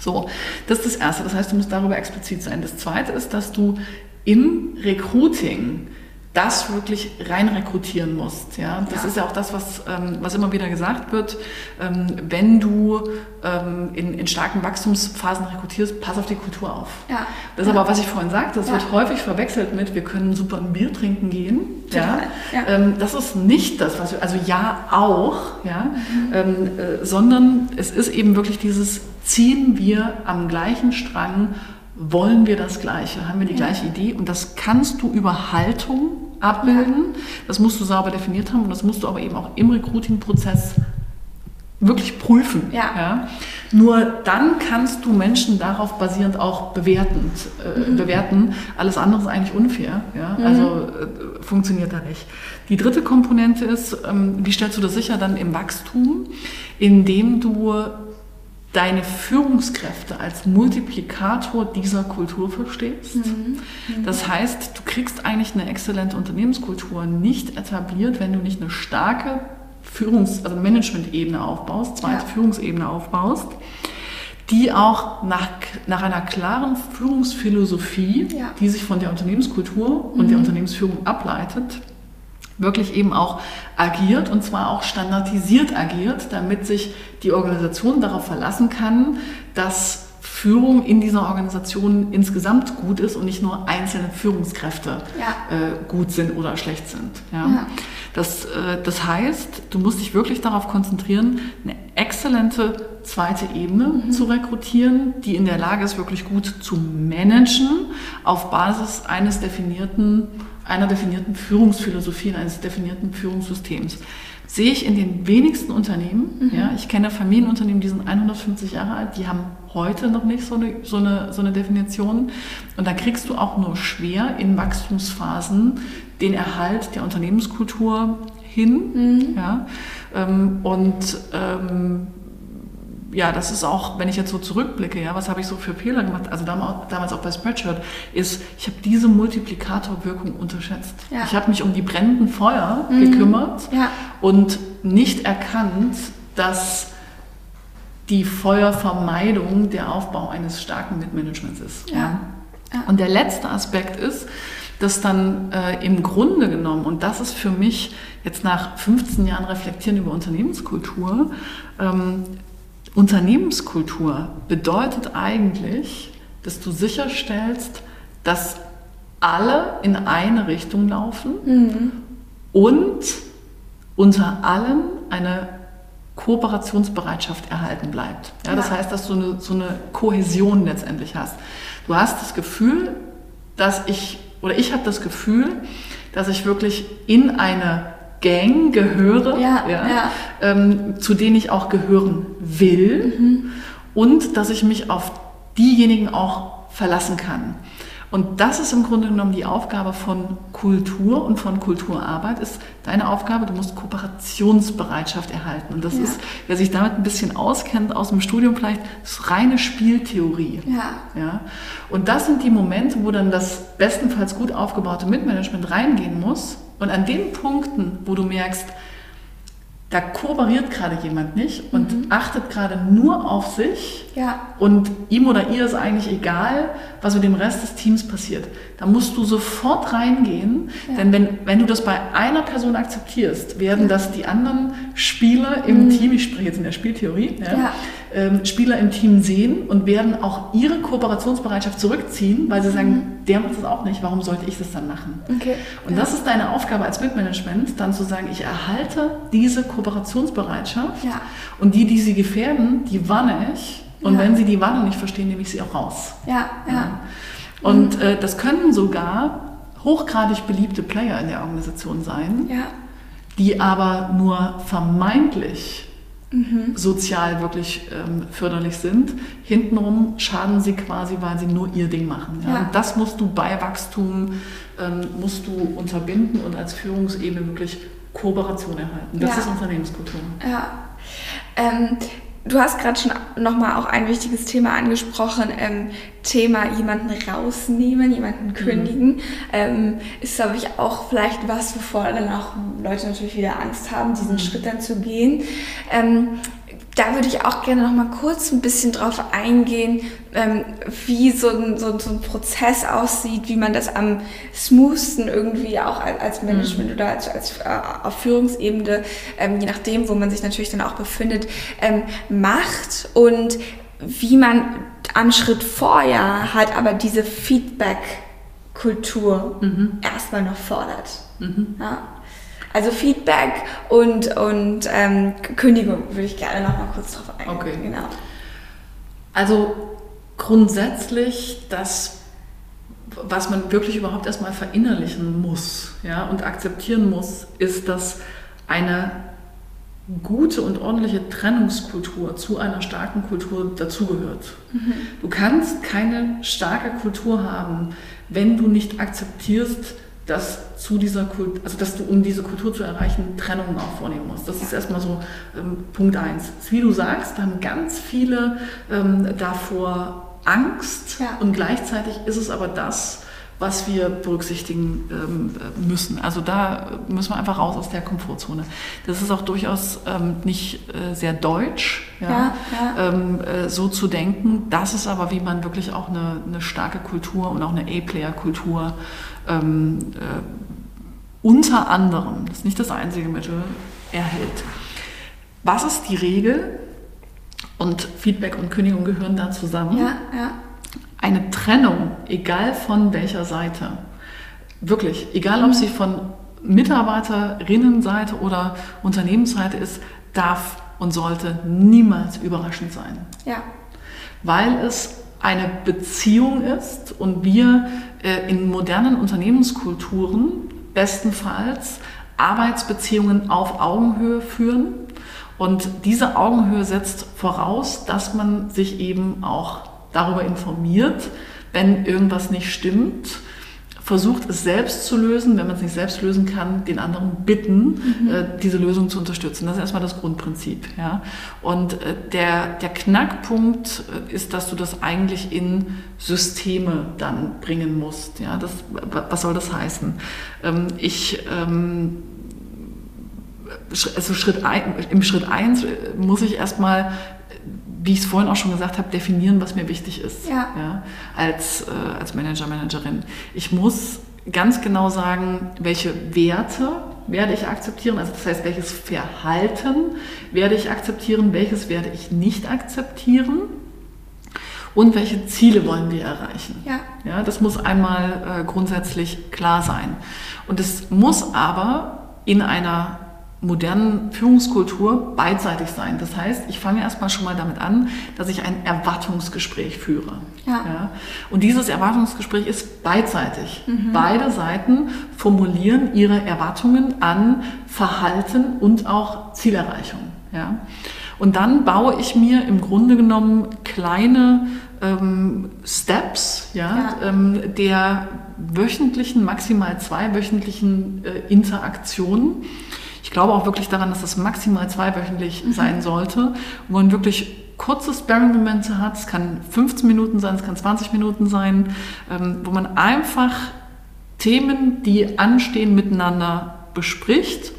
So, das ist das Erste. Das heißt, du musst darüber explizit sein. Das Zweite ist, dass du im Recruiting das wirklich rein rekrutieren musst. Ja? Das ja. ist ja auch das, was, ähm, was immer wieder gesagt wird. Ähm, wenn du ähm, in, in starken Wachstumsphasen rekrutierst, pass auf die Kultur auf. Ja. Das ist ja. aber, was ich vorhin sagte, das wird häufig verwechselt mit, wir können super ein Bier trinken gehen. Total. Ja? Ähm, das ist nicht das, was wir, also ja auch, ja? Mhm. Ähm, äh, sondern es ist eben wirklich dieses, ziehen wir am gleichen Strang wollen wir das Gleiche? Haben wir die ja. gleiche Idee? Und das kannst du über Haltung abbilden. Das musst du sauber definiert haben und das musst du aber eben auch im Recruiting-Prozess wirklich prüfen. Ja. ja. Nur dann kannst du Menschen darauf basierend auch bewertend, äh, mhm. bewerten. Alles andere ist eigentlich unfair. Ja? Mhm. Also äh, funktioniert da nicht. Die dritte Komponente ist, ähm, wie stellst du das sicher dann im Wachstum, indem du deine Führungskräfte als Multiplikator dieser Kultur verstehst. Mhm. Mhm. Das heißt, du kriegst eigentlich eine exzellente Unternehmenskultur nicht etabliert, wenn du nicht eine starke Führungs-, also Management-Ebene aufbaust, zweite ja. Führungsebene aufbaust, die auch nach, nach einer klaren Führungsphilosophie, ja. die sich von der Unternehmenskultur und mhm. der Unternehmensführung ableitet, wirklich eben auch agiert und zwar auch standardisiert agiert, damit sich die Organisation darauf verlassen kann, dass Führung in dieser Organisation insgesamt gut ist und nicht nur einzelne Führungskräfte ja. äh, gut sind oder schlecht sind. Ja? ja. Das, äh, das heißt, du musst dich wirklich darauf konzentrieren, eine exzellente zweite Ebene mhm. zu rekrutieren, die in der Lage ist, wirklich gut zu managen auf Basis eines definierten, einer definierten Führungsphilosophie, eines definierten Führungssystems sehe ich in den wenigsten Unternehmen. Mhm. Ja, ich kenne Familienunternehmen, die sind 150 Jahre alt, die haben heute noch nicht so eine, so, eine, so eine Definition. Und da kriegst du auch nur schwer in Wachstumsphasen den Erhalt der Unternehmenskultur hin. Mhm. Ja, ähm, und ähm, ja, das ist auch, wenn ich jetzt so zurückblicke, ja, was habe ich so für Fehler gemacht? Also damals auch bei Spreadshirt, ist, ich habe diese Multiplikatorwirkung unterschätzt. Ja. Ich habe mich um die brennenden Feuer mhm. gekümmert ja. und nicht erkannt, dass die Feuervermeidung der Aufbau eines starken Mitmanagements ist. Ja. Und der letzte Aspekt ist, dass dann äh, im Grunde genommen, und das ist für mich jetzt nach 15 Jahren Reflektieren über Unternehmenskultur, ähm, Unternehmenskultur bedeutet eigentlich, dass du sicherstellst, dass alle in eine Richtung laufen mhm. und unter allen eine Kooperationsbereitschaft erhalten bleibt. Ja, das heißt, dass du eine, so eine Kohäsion letztendlich hast. Du hast das Gefühl, dass ich, oder ich habe das Gefühl, dass ich wirklich in eine Gang gehöre, ja, ja. Ähm, zu denen ich auch gehören will mhm. und dass ich mich auf diejenigen auch verlassen kann. Und das ist im Grunde genommen die Aufgabe von Kultur und von Kulturarbeit, ist deine Aufgabe, du musst Kooperationsbereitschaft erhalten. Und das ja. ist, wer sich damit ein bisschen auskennt aus dem Studium vielleicht, ist reine Spieltheorie. Ja. Ja? Und das sind die Momente, wo dann das bestenfalls gut aufgebaute Mitmanagement reingehen muss und an den Punkten, wo du merkst, da kooperiert gerade jemand nicht und mhm. achtet gerade nur auf sich ja. und ihm oder ihr ist eigentlich egal, was mit dem Rest des Teams passiert. Da musst du sofort reingehen, ja. denn wenn, wenn du das bei einer Person akzeptierst, werden ja. das die anderen Spieler im mhm. Team, ich spreche jetzt in der Spieltheorie, ähm, Spieler im Team sehen und werden auch ihre Kooperationsbereitschaft zurückziehen, weil sie sagen, mhm. der macht das auch nicht, warum sollte ich das dann machen? Okay. Und das ist deine Aufgabe als Mitmanagement, dann zu sagen, ich erhalte diese Kooperationsbereitschaft und die, die sie gefährden, die warne ich und ja. wenn sie die Warnung nicht verstehen, nehme ich sie auch raus. Ja, ja. ja. Und mhm. äh, das können sogar hochgradig beliebte Player in der Organisation sein, ja. die aber nur vermeintlich mhm. sozial wirklich ähm, förderlich sind. Hintenrum schaden sie quasi, weil sie nur ihr Ding machen. Ja? Und das musst du bei Wachstum, ähm, musst du unterbinden und als Führungsebene wirklich Kooperation erhalten. Das ist Unternehmenskultur. Ja. Ähm, Du hast gerade schon nochmal auch ein wichtiges Thema angesprochen, ähm, Thema jemanden rausnehmen, jemanden mhm. kündigen. Mhm. Ähm, ist, glaube ich, auch vielleicht was, wovor dann auch Leute natürlich wieder Angst haben, diesen mhm. Schritt dann zu gehen. Ähm, da würde ich auch gerne noch mal kurz ein bisschen drauf eingehen, ähm, wie so ein, so, so, ein Prozess aussieht, wie man das am smoothsten irgendwie auch als Management mhm. oder als, als äh, auf Führungsebene, ähm, je nachdem, wo man sich natürlich dann auch befindet, ähm, macht und wie man am Schritt vorher halt aber diese Feedback-Kultur mhm. erstmal noch fordert. Mhm. Ja. Also Feedback und, und ähm, Kündigung würde ich gerne noch mal kurz drauf eingehen. Okay. Genau. Also grundsätzlich das, was man wirklich überhaupt erstmal verinnerlichen muss ja, und akzeptieren muss, ist, dass eine gute und ordentliche Trennungskultur zu einer starken Kultur dazugehört. Mhm. Du kannst keine starke Kultur haben, wenn du nicht akzeptierst, dass zu dieser Kultur, also dass du, um diese Kultur zu erreichen, Trennungen auch vornehmen musst. Das ist erstmal so ähm, Punkt eins. Wie du sagst, haben ganz viele ähm, davor Angst ja. und gleichzeitig ist es aber das, was wir berücksichtigen ähm, müssen. Also da müssen wir einfach raus aus der Komfortzone. Das ist auch durchaus ähm, nicht äh, sehr deutsch, ja, ja, ja. Ähm, äh, so zu denken. Das ist aber, wie man wirklich auch eine, eine starke Kultur und auch eine A-Player-Kultur ähm, äh, unter anderem, das ist nicht das einzige Mittel, erhält. Was ist die Regel? Und Feedback und Kündigung gehören da zusammen. Ja, ja eine Trennung, egal von welcher Seite, wirklich, egal ob mhm. sie von Mitarbeiterinnenseite oder Unternehmensseite ist, darf und sollte niemals überraschend sein. Ja. Weil es eine Beziehung ist und wir äh, in modernen Unternehmenskulturen bestenfalls Arbeitsbeziehungen auf Augenhöhe führen. Und diese Augenhöhe setzt voraus, dass man sich eben auch darüber informiert, wenn irgendwas nicht stimmt, versucht es selbst zu lösen, wenn man es nicht selbst lösen kann, den anderen bitten, mhm. äh, diese Lösung zu unterstützen. Das ist erstmal das Grundprinzip. Ja? Und äh, der, der Knackpunkt äh, ist, dass du das eigentlich in Systeme dann bringen musst. Ja? Das, was soll das heißen? Ähm, ich ähm, also Schritt ein, im Schritt 1 äh, muss ich erstmal wie ich es vorhin auch schon gesagt habe, definieren, was mir wichtig ist ja. Ja, als, äh, als Manager, Managerin. Ich muss ganz genau sagen, welche Werte werde ich akzeptieren, also das heißt, welches Verhalten werde ich akzeptieren, welches werde ich nicht akzeptieren und welche Ziele wollen wir erreichen. Ja. Ja, das muss einmal äh, grundsätzlich klar sein. Und es muss aber in einer modernen Führungskultur beidseitig sein. Das heißt, ich fange erstmal schon mal damit an, dass ich ein Erwartungsgespräch führe. Ja. ja. Und dieses Erwartungsgespräch ist beidseitig. Mhm. Beide Seiten formulieren ihre Erwartungen an Verhalten und auch Zielerreichung. Ja. Und dann baue ich mir im Grunde genommen kleine ähm, Steps ja, ja. Ähm, der wöchentlichen, maximal zweiwöchentlichen äh, Interaktionen ich glaube auch wirklich daran, dass das maximal zweiwöchentlich mhm. sein sollte, wo man wirklich kurze Sparring-Momente hat. Es kann 15 Minuten sein, es kann 20 Minuten sein, ähm, wo man einfach Themen, die anstehen, miteinander bespricht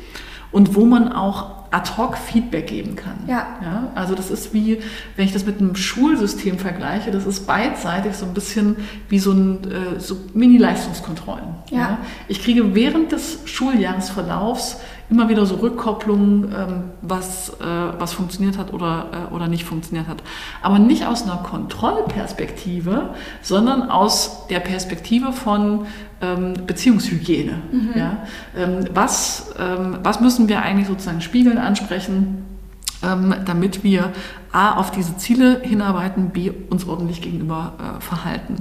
und wo man auch ad hoc Feedback geben kann. Ja. ja. Also das ist wie, wenn ich das mit einem Schulsystem vergleiche, das ist beidseitig so ein bisschen wie so ein äh, so Mini-Leistungskontrollen. Ja. ja. Ich kriege während des Schuljahresverlaufs immer wieder so Rückkopplungen, ähm, was, äh, was funktioniert hat oder, äh, oder nicht funktioniert hat. Aber nicht aus einer Kontrollperspektive, sondern aus der Perspektive von ähm, Beziehungshygiene. Mhm. Ja? Ähm, was, ähm, was müssen wir eigentlich sozusagen spiegeln, ansprechen? Ähm, damit wir A, auf diese Ziele hinarbeiten, B, uns ordentlich gegenüber äh, verhalten.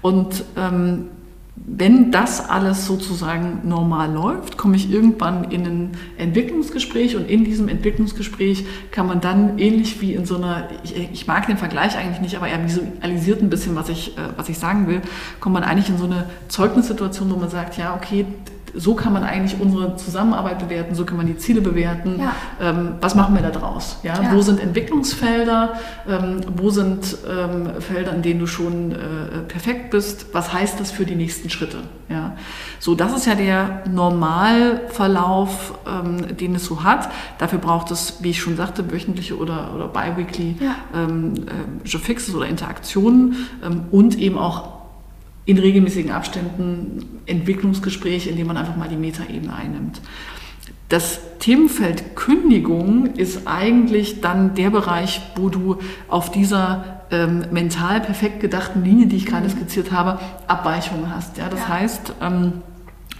Und ähm, wenn das alles sozusagen normal läuft, komme ich irgendwann in ein Entwicklungsgespräch und in diesem Entwicklungsgespräch kann man dann ähnlich wie in so einer, ich, ich mag den Vergleich eigentlich nicht, aber er visualisiert ein bisschen, was ich, äh, was ich sagen will, kommt man eigentlich in so eine Zeugnissituation, wo man sagt, ja, okay, so kann man eigentlich unsere Zusammenarbeit bewerten, so kann man die Ziele bewerten. Ja. Ähm, was machen wir da draus? Ja? ja. Wo sind Entwicklungsfelder? Ähm, wo sind ähm, Felder, in denen du schon äh, perfekt bist? Was heißt das für die nächsten Schritte? Ja? So, das ist ja der Normalverlauf, ähm, den es so hat. Dafür braucht es, wie ich schon sagte, wöchentliche oder, oder biweekly ja. ähm, äh, Fixes oder Interaktionen ähm, und eben auch in regelmäßigen Abständen Entwicklungsgespräche, in denen man einfach mal die Metaebene einnimmt. Das Themenfeld Kündigung ist eigentlich dann der Bereich, wo du auf dieser ähm, mental perfekt gedachten Linie, die ich gerade skizziert habe, Abweichungen hast. Ja, das ja. heißt, ähm,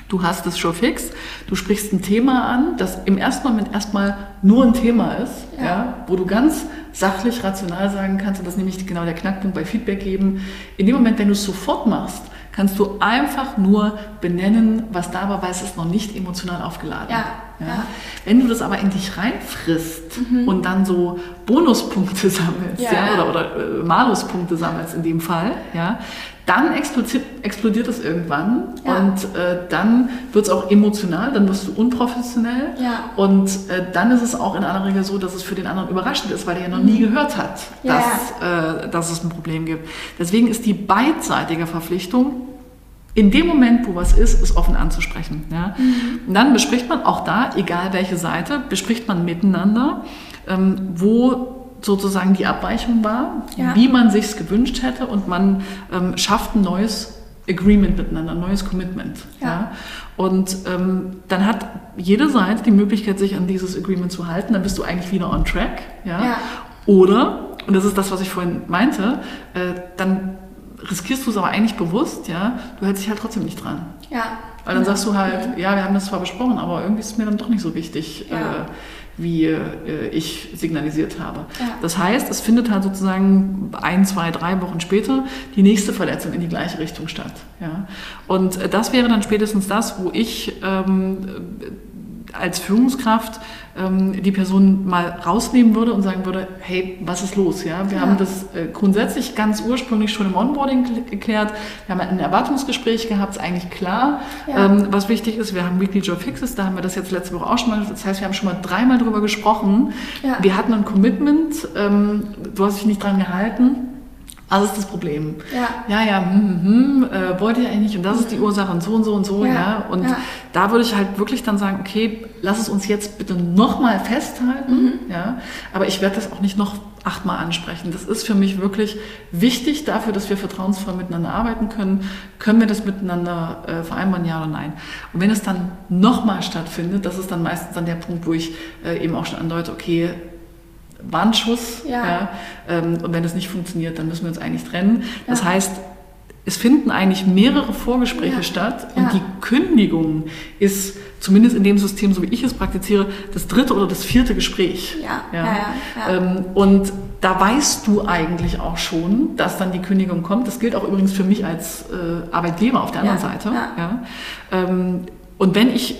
du hast es schon fix, du sprichst ein Thema an, das im ersten Moment erstmal nur ein Thema ist, ja. ja. wo du ganz sachlich, rational sagen kannst, und das ist nämlich genau der Knackpunkt bei Feedback geben. In dem Moment, wenn du es sofort machst, kannst du einfach nur benennen, was da war, weil es ist noch nicht emotional aufgeladen. Ja. Ja? Ja. Wenn du das aber in dich reinfrisst und dann so Bonuspunkte sammelst ja, ja. oder, oder äh, Maluspunkte sammelst in dem Fall, ja, dann explodiert, es irgendwann Ja. und äh, dann wird es auch emotional, dann wirst du unprofessionell Ja. und äh, dann ist es auch in aller Regel so, dass es für den anderen überraschend ist, weil er ja noch nie gehört hat, Mhm. Ja, dass, Äh, dass es ein Problem gibt. Deswegen ist die beidseitige Verpflichtung in dem Moment, wo was ist, ist offen anzusprechen. Ja? Mhm. Und dann bespricht man auch da, egal welche Seite, bespricht man miteinander, ähm, wo sozusagen die Abweichung war, Ja. wie man sich's gewünscht hätte und man ähm, schafft ein neues Agreement miteinander, ein neues Commitment. Ja. Ja? Und ähm, dann hat jede Seite die Möglichkeit, sich an dieses Agreement zu halten. Dann bist du eigentlich wieder on track. Ja? Ja. Oder, und das ist das, was ich vorhin meinte, äh, dann riskierst du es aber eigentlich bewusst, ja, du hältst dich halt trotzdem nicht dran. Ja. Weil dann sagst du halt, ja, wir haben das zwar besprochen, aber irgendwie ist es mir dann doch nicht so wichtig, Ja. äh, wie äh, ich signalisiert habe. Ja. Das heißt, es findet halt sozusagen ein, zwei, drei Wochen später die nächste Verletzung in die gleiche Richtung statt. Ja? Und äh, das wäre dann spätestens das, wo ich ähm, als Führungskraft ähm, die Person mal rausnehmen würde und sagen würde, hey, was ist los? Ja, wir Ja. haben das äh, grundsätzlich ganz ursprünglich schon im Onboarding kl- geklärt. Wir haben ein Erwartungsgespräch gehabt, ist eigentlich klar, Ja. ähm, was wichtig ist. Wir haben Weekly Job Fixes, da haben wir das jetzt letzte Woche auch schon mal, das heißt, wir haben schon mal dreimal drüber gesprochen. Ja. Wir hatten ein Commitment, ähm, du hast dich nicht dran gehalten. Was ist das Problem? Ja. Ja, ja, hm, hm, äh, wollte ich eigentlich nicht und das ist die Ursache und so und so und so, Ja, ja. Und ja. da würde ich halt wirklich dann sagen, okay, lass es uns jetzt bitte nochmal festhalten, Mhm. ja. Aber ich werde das auch nicht noch achtmal ansprechen. Das ist für mich wirklich wichtig dafür, dass wir vertrauensvoll miteinander arbeiten können. Können wir das miteinander äh, vereinbaren, ja oder nein? Und wenn es dann nochmal stattfindet, das ist dann meistens dann der Punkt, wo ich äh, eben auch schon andeute, okay, Warnschuss. Ja. ähm, und wenn das nicht funktioniert, dann müssen wir uns eigentlich trennen. Das Ja. heißt, es finden eigentlich mehrere Vorgespräche Ja. statt Ja. und die Kündigung ist zumindest in dem System, so wie ich es praktiziere, das dritte oder das vierte Gespräch. Ja, ja, ja, ja. Ähm, und da weißt du eigentlich auch schon, dass dann die Kündigung kommt. Das gilt auch übrigens für mich als äh, Arbeitgeber auf der anderen Ja, Seite. ja. Ja. Ähm, und wenn ich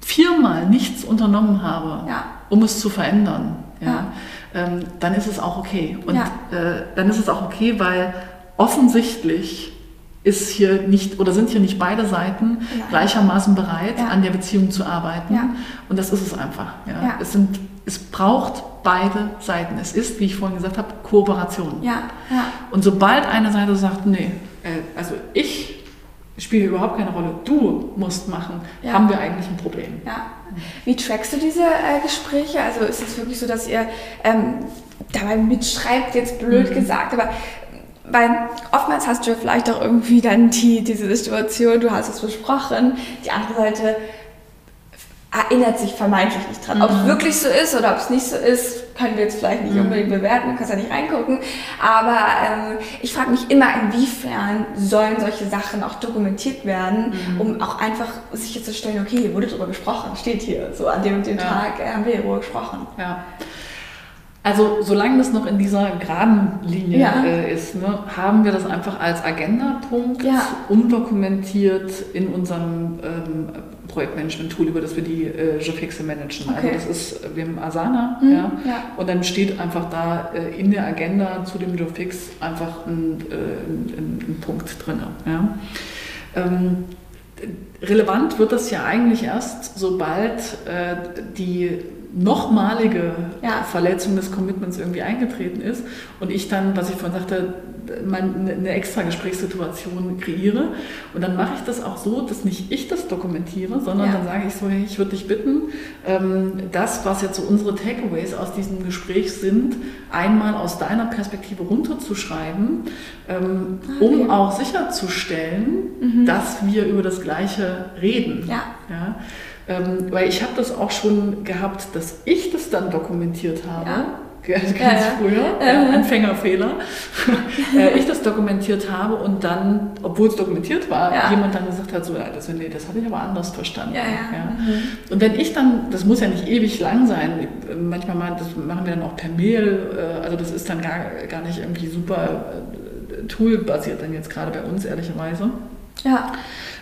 viermal nichts unternommen habe, Ja. um es zu verändern, ja, Ja. Ähm, dann ist es auch okay. Und Ja. äh, dann ist es auch okay, weil offensichtlich ist hier nicht oder sind hier nicht beide Seiten Ja. gleichermaßen bereit, Ja. an der Beziehung zu arbeiten. Ja. Und das ist es einfach. Es, sind, es braucht beide Seiten. Es ist, wie ich vorhin gesagt habe, Kooperation. Und sobald eine Seite sagt, nee, äh, also ich spiele überhaupt keine Rolle, du musst machen, haben wir eigentlich ein Problem. Ja. Wie trackst du diese äh, Gespräche? Also ist es wirklich so, dass ihr ähm, dabei mitschreibt, jetzt blöd Mhm. gesagt, aber weil oftmals hast du ja vielleicht auch irgendwie dann die, diese Situation, du hast es besprochen, die andere Seite erinnert sich vermeintlich nicht dran. Ob es wirklich so ist oder ob es nicht so ist, können wir jetzt vielleicht nicht unbedingt bewerten, du kannst ja nicht reingucken. Aber ähm, ich frage mich immer, inwiefern sollen solche Sachen auch dokumentiert werden, um auch einfach sicherzustellen, okay, hier wurde drüber gesprochen, steht hier, so an dem und dem Ja. Tag äh, haben wir darüber gesprochen. Ja. Also solange das noch in dieser geraden Linie Ja. äh, ist, ne, haben wir das einfach als Agendapunkt Ja. undokumentiert in unserem ähm, Projektmanagement-Tool, über das wir die äh, Jofixe managen. Okay. Also das ist, wir haben Asana, Mhm, ja, ja. und dann steht einfach da äh, in der Agenda zu dem Jofix einfach ein, äh, ein, ein Punkt drin. Ja. Ähm, relevant wird das ja eigentlich erst, sobald äh, die nochmalige Ja. Verletzung des Commitments irgendwie eingetreten ist und ich dann, was ich vorhin sagte, mal eine extra Gesprächssituation kreiere. Und dann mache ich das auch so, dass nicht ich das dokumentiere, sondern Ja. dann sage ich so, hey, ich würde dich bitten, ähm, das, was jetzt so unsere Takeaways aus diesem Gespräch sind, einmal aus deiner Perspektive runterzuschreiben, ähm, Ah, okay. Mhm. um auch sicherzustellen, dass wir über das Gleiche reden. Ja. Ja? Ähm, weil ich habe das auch schon gehabt, dass ich das dann dokumentiert habe. Ja. Ganz Ja, früher, ja, Anfängerfehler. äh, ich das dokumentiert habe und dann, obwohl es dokumentiert war, Ja. jemand dann gesagt hat, so, das, nee, das hatte ich aber anders verstanden. Mhm. Und wenn ich dann, das muss ja nicht ewig lang sein, manchmal mal, das machen wir dann auch per Mail, äh, also das ist dann gar, gar nicht irgendwie super äh, toolbasiert dann jetzt gerade bei uns, ehrlicherweise. Ja.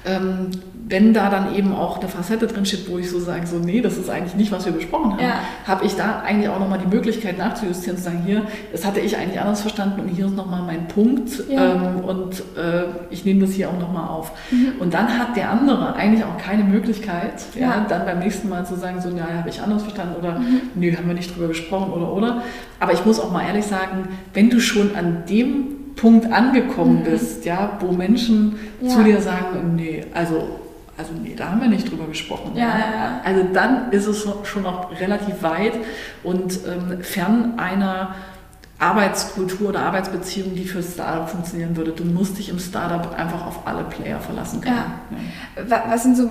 Ähm, wenn da dann eben auch eine Facette drin steht, wo ich so sage, so nee, das ist eigentlich nicht, was wir besprochen haben, Ja. habe ich da eigentlich auch nochmal die Möglichkeit nachzujustieren, zu sagen, hier, das hatte ich eigentlich anders verstanden und hier ist nochmal mein Punkt Ja. ähm, und äh, ich nehme das hier auch nochmal auf. Mhm. Und dann hat der andere eigentlich auch keine Möglichkeit, ja. Ja. dann beim nächsten Mal zu sagen, so, ja, habe ich anders verstanden oder Mhm. nö, haben wir nicht drüber gesprochen oder oder. Aber ich muss auch mal ehrlich sagen, wenn du schon an dem Punkt angekommen Mhm. bist, ja, wo Menschen zu dir sagen, nee, also, also nee, da haben wir nicht drüber gesprochen. Ja, ja, ja. Also dann ist es schon noch relativ weit und ähm, fern einer Arbeitskultur oder Arbeitsbeziehung, die für Startup funktionieren würde. Du musst dich im Startup einfach auf alle Player verlassen können. Ja. Wa- Was sind so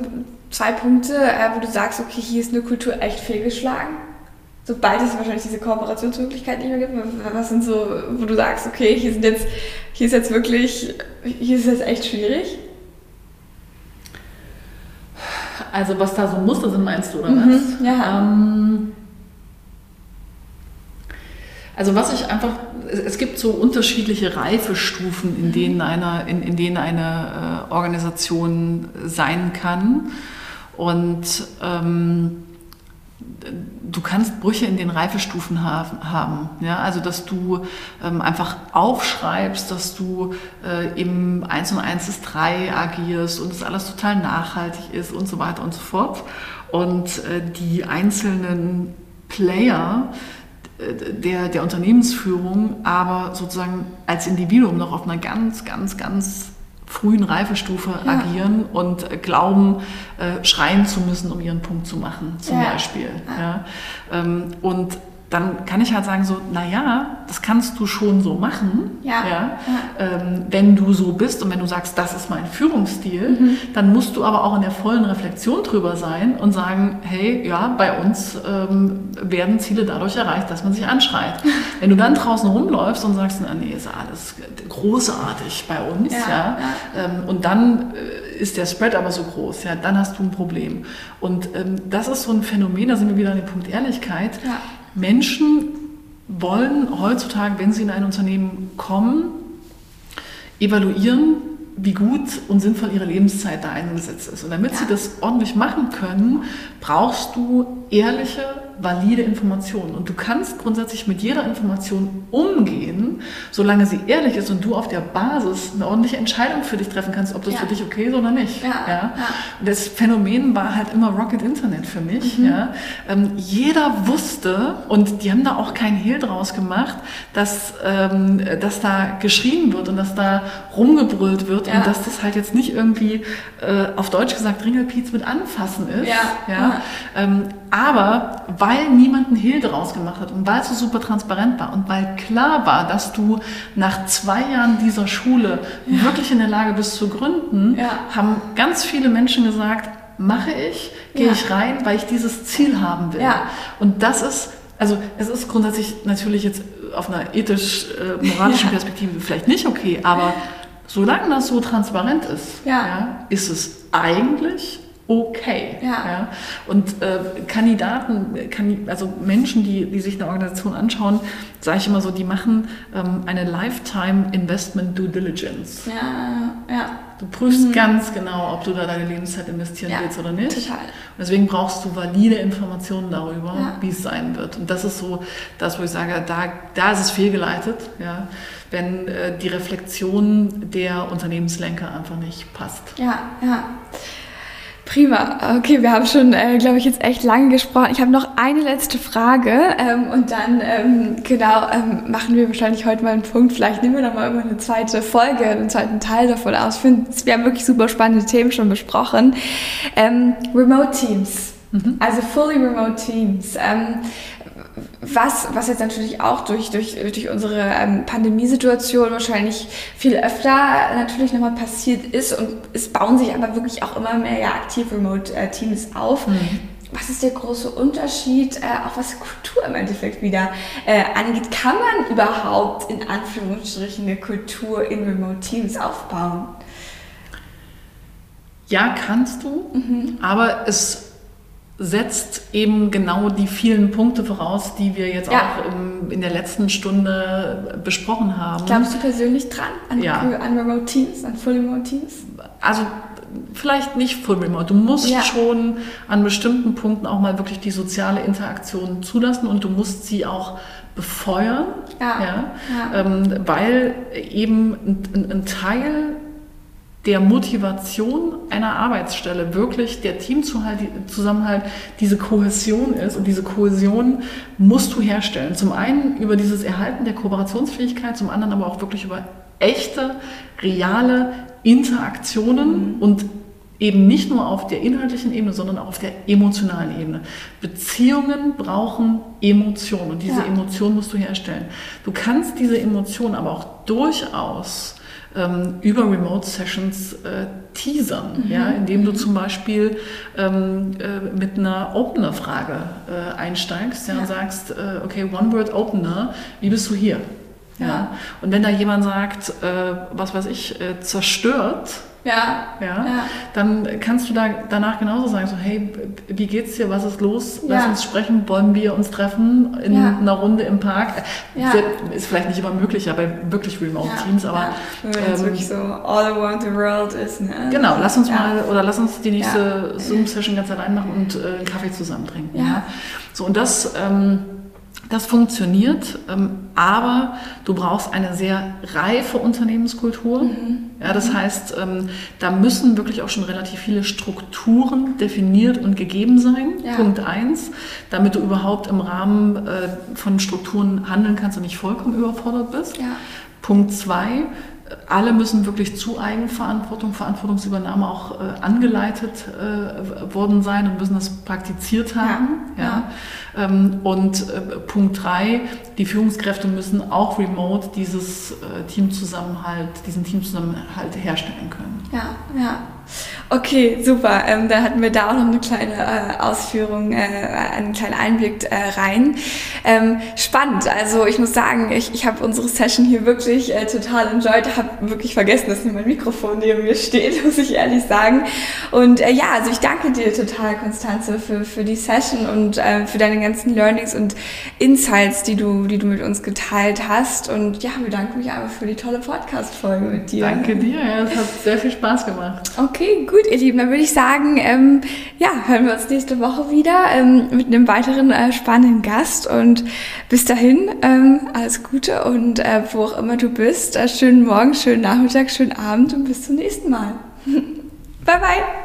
zwei Punkte, äh, wo du sagst, okay, hier ist eine Kultur echt fehlgeschlagen? Sobald es wahrscheinlich diese Kooperationsmöglichkeit nicht mehr gibt, wa- was sind so, wo du sagst, okay, hier sind jetzt, hier ist jetzt wirklich, hier ist jetzt echt schwierig? Also was da so Muster sind, meinst du, oder Mhm, was? ja. Ähm, also was ich einfach, es- gibt so unterschiedliche Reifestufen, in denen eine, in, in denen eine äh, Organisation sein kann. Und ähm, du kannst Brüche in den Reifestufen ha- haben. Ja? Also, dass du ähm, einfach aufschreibst, dass du äh, im 1 und 1 ist 3 agierst und es alles total nachhaltig ist und so weiter und so fort. Und äh, die einzelnen Player äh, der, der Unternehmensführung aber sozusagen als Individuum noch auf einer ganz, ganz, ganz frühen Reifestufe Ja. agieren und glauben, äh, schreien zu müssen, um ihren Punkt zu machen, zum Ja. Beispiel. Ja. Ähm, und dann kann ich halt sagen so, naja, das kannst du schon so machen, Ja. Ähm, wenn du so bist und wenn du sagst, das ist mein Führungsstil, Mhm. dann musst du aber auch in der vollen Reflexion drüber sein und sagen, hey, ja, bei uns ähm, werden Ziele dadurch erreicht, dass man sich anschreit. wenn du dann draußen rumläufst und sagst, na, nee, ist alles großartig bei uns, Ja, ja, ähm, und dann äh, ist der Spread aber so groß, ja, dann hast du ein Problem. Und ähm, das ist so ein Phänomen, da sind wir wieder an dem Punkt Ehrlichkeit. Ja. Menschen wollen heutzutage, wenn sie in ein Unternehmen kommen, evaluieren, wie gut und sinnvoll ihre Lebenszeit da eingesetzt ist. Und damit sie das ordentlich machen können, brauchst du ehrliche, valide Informationen. Und du kannst grundsätzlich mit jeder Information umgehen, solange sie ehrlich ist und du auf der Basis eine ordentliche Entscheidung für dich treffen kannst, ob das Ja. für dich okay ist oder nicht. Ja, ja. Das Phänomen war halt immer Rocket Internet für mich. Ja. Ähm, jeder wusste, und die haben da auch keinen Hehl draus gemacht, dass, ähm, dass da geschrien wird und dass da rumgebrüllt wird und dass das halt jetzt nicht irgendwie äh, auf Deutsch gesagt Ringelpiez mit anfassen ist. Ja, Ja. ja. Ähm, aber weil niemand einen Hehl draus gemacht hat und weil es so super transparent war und weil klar war, dass du nach zwei Jahren dieser Schule wirklich in der Lage bist zu gründen, Ja. haben ganz viele Menschen gesagt, mache ich, gehe Ja. ich rein, weil ich dieses Ziel haben will. Ja. Und das ist, also es ist grundsätzlich natürlich jetzt auf einer ethisch-moralischen Ja. Perspektive vielleicht nicht okay, aber solange das so transparent ist, Ja. ist es eigentlich okay. Ja. Und äh, Kandidaten, kann, also Menschen, die, die sich eine Organisation anschauen, sage ich immer so, die machen ähm, eine Lifetime Investment Due Diligence. Ja, ja, Du prüfst ganz genau, ob du da deine Lebenszeit investieren Ja, willst oder nicht. total. Und deswegen brauchst du valide Informationen darüber, Ja. wie es sein wird. Und das ist so das, wo ich sage, da, da ist es fehlgeleitet, ja, wenn äh, die Reflexion der Unternehmenslenker einfach nicht passt. ja, ja. Prima. Okay, wir haben schon, äh, glaube ich, jetzt echt lange gesprochen. Ich habe noch eine letzte Frage ähm, und dann, ähm, genau, ähm, machen wir wahrscheinlich heute mal einen Punkt. Vielleicht nehmen wir noch mal immer eine zweite Folge, einen zweiten Teil davon aus. Ich finde, wir haben wirklich super spannende Themen schon besprochen. Ähm, Remote Teams, also fully Remote Teams. Ähm, was, was jetzt natürlich auch durch, durch, durch unsere ähm, Pandemiesituation wahrscheinlich viel öfter natürlich nochmal passiert ist und es bauen sich aber wirklich auch immer mehr ja, aktiv Remote-Teams auf. Was ist der große Unterschied, äh, auch was Kultur im Endeffekt wieder äh, angeht? Kann man überhaupt in Anführungsstrichen eine Kultur in Remote-Teams aufbauen? Ja, kannst du, aber es setzt eben genau die vielen Punkte voraus, die wir jetzt Ja. auch im, in der letzten Stunde besprochen haben. Glaubst du persönlich dran an, Ja. an Remote-Teams, an Full-Remote-Teams? also vielleicht nicht full remote. Du musst ja. schon an bestimmten Punkten auch mal wirklich die soziale Interaktion zulassen und du musst sie auch befeuern, ja. ja, ähm, weil eben ein, ein Teil der Motivation einer Arbeitsstelle wirklich der Teamzusammenhalt, diese Kohäsion ist. Und diese Kohäsion musst du herstellen. Zum einen über dieses Erhalten der Kooperationsfähigkeit, zum anderen aber auch wirklich über echte, reale Interaktionen mhm. und eben nicht nur auf der inhaltlichen Ebene, sondern auch auf der emotionalen Ebene. Beziehungen brauchen Emotionen und diese ja. Emotion musst du herstellen. Du kannst diese Emotion aber auch durchaus ähm, über Remote Sessions äh, teasern, mhm. ja, indem du mhm. zum Beispiel ähm, äh, mit einer Opener-Frage äh, einsteigst ja, ja. und sagst, äh, okay, One-Word Opener, wie bist du hier? Ja. ja. Und wenn da jemand sagt, äh, was weiß ich, äh, zerstört, ja. ja. Ja, dann kannst du da danach genauso sagen, so, hey, wie geht's dir, was ist los, lass uns sprechen, wollen wir uns treffen in ja. einer Runde im Park. Ja. Ist vielleicht nicht immer möglich, aber wirklich Remote-Teams, aber... Wenn ähm, wirklich so all around the world ist, ne? Genau, lass uns mal, oder lass uns die nächste Zoom-Session ganz allein machen und äh, einen Kaffee zusammen trinken. Ja. So, und das... Ähm, das funktioniert, ähm, aber du brauchst eine sehr reife Unternehmenskultur. Mhm. Ja, das heißt, ähm, da müssen wirklich auch schon relativ viele Strukturen definiert und gegeben sein. Ja. Punkt eins, damit du überhaupt im Rahmen äh, von Strukturen handeln kannst und nicht vollkommen überfordert bist. Ja. Punkt zwei, alle müssen wirklich zu Eigenverantwortung, Verantwortungsübernahme auch äh, angeleitet äh, worden sein und müssen das praktiziert haben. Ja, ja. ja. Ähm, und äh, Punkt drei, die Führungskräfte müssen auch remote dieses äh, Teamzusammenhalt, diesen Teamzusammenhalt herstellen können. Ja, ja. Okay, super. Ähm, dann hatten wir da auch noch eine kleine äh, Ausführung, äh, einen kleinen Einblick äh, rein. Ähm, spannend. Also ich muss sagen, ich, ich habe unsere Session hier wirklich äh, total enjoyed. Habe wirklich vergessen, dass hier mein Mikrofon neben mir steht, muss ich ehrlich sagen. Und äh, ja, also ich danke dir total, Konstanze, für, für die Session und äh, für deine ganzen Learnings und Insights, die du, die du mit uns geteilt hast. Und ja, bedanke mich einfach für die tolle Podcast-Folge mit dir. Danke dir. Ja, es hat sehr viel Spaß gemacht. Okay, gut, ihr Lieben. Dann würde ich sagen, ähm, ja, hören wir uns nächste Woche wieder ähm, mit einem weiteren äh, spannenden Gast. Und bis dahin, ähm, alles Gute und äh, wo auch immer du bist, äh, schönen Morgen, schönen Nachmittag, schönen Abend und bis zum nächsten Mal. bye, bye.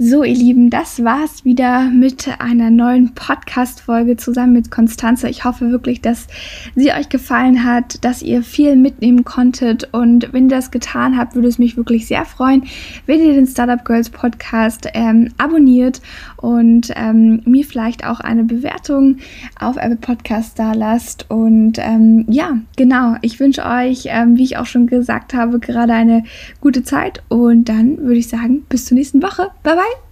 So, ihr Lieben, das war's wieder mit einer neuen Podcast-Folge zusammen mit Konstanze. Ich hoffe wirklich, dass sie euch gefallen hat, dass ihr viel mitnehmen konntet. Und wenn ihr das getan habt, würde es mich wirklich sehr freuen, wenn ihr den Startup Girls Podcast ähm, abonniert und ähm, mir vielleicht auch eine Bewertung auf Apple Podcast da lasst. Und ähm, ja, genau, ich wünsche euch, ähm, wie ich auch schon gesagt habe, gerade eine gute Zeit. Und dann würde ich sagen, bis zur nächsten Woche. Bye bye!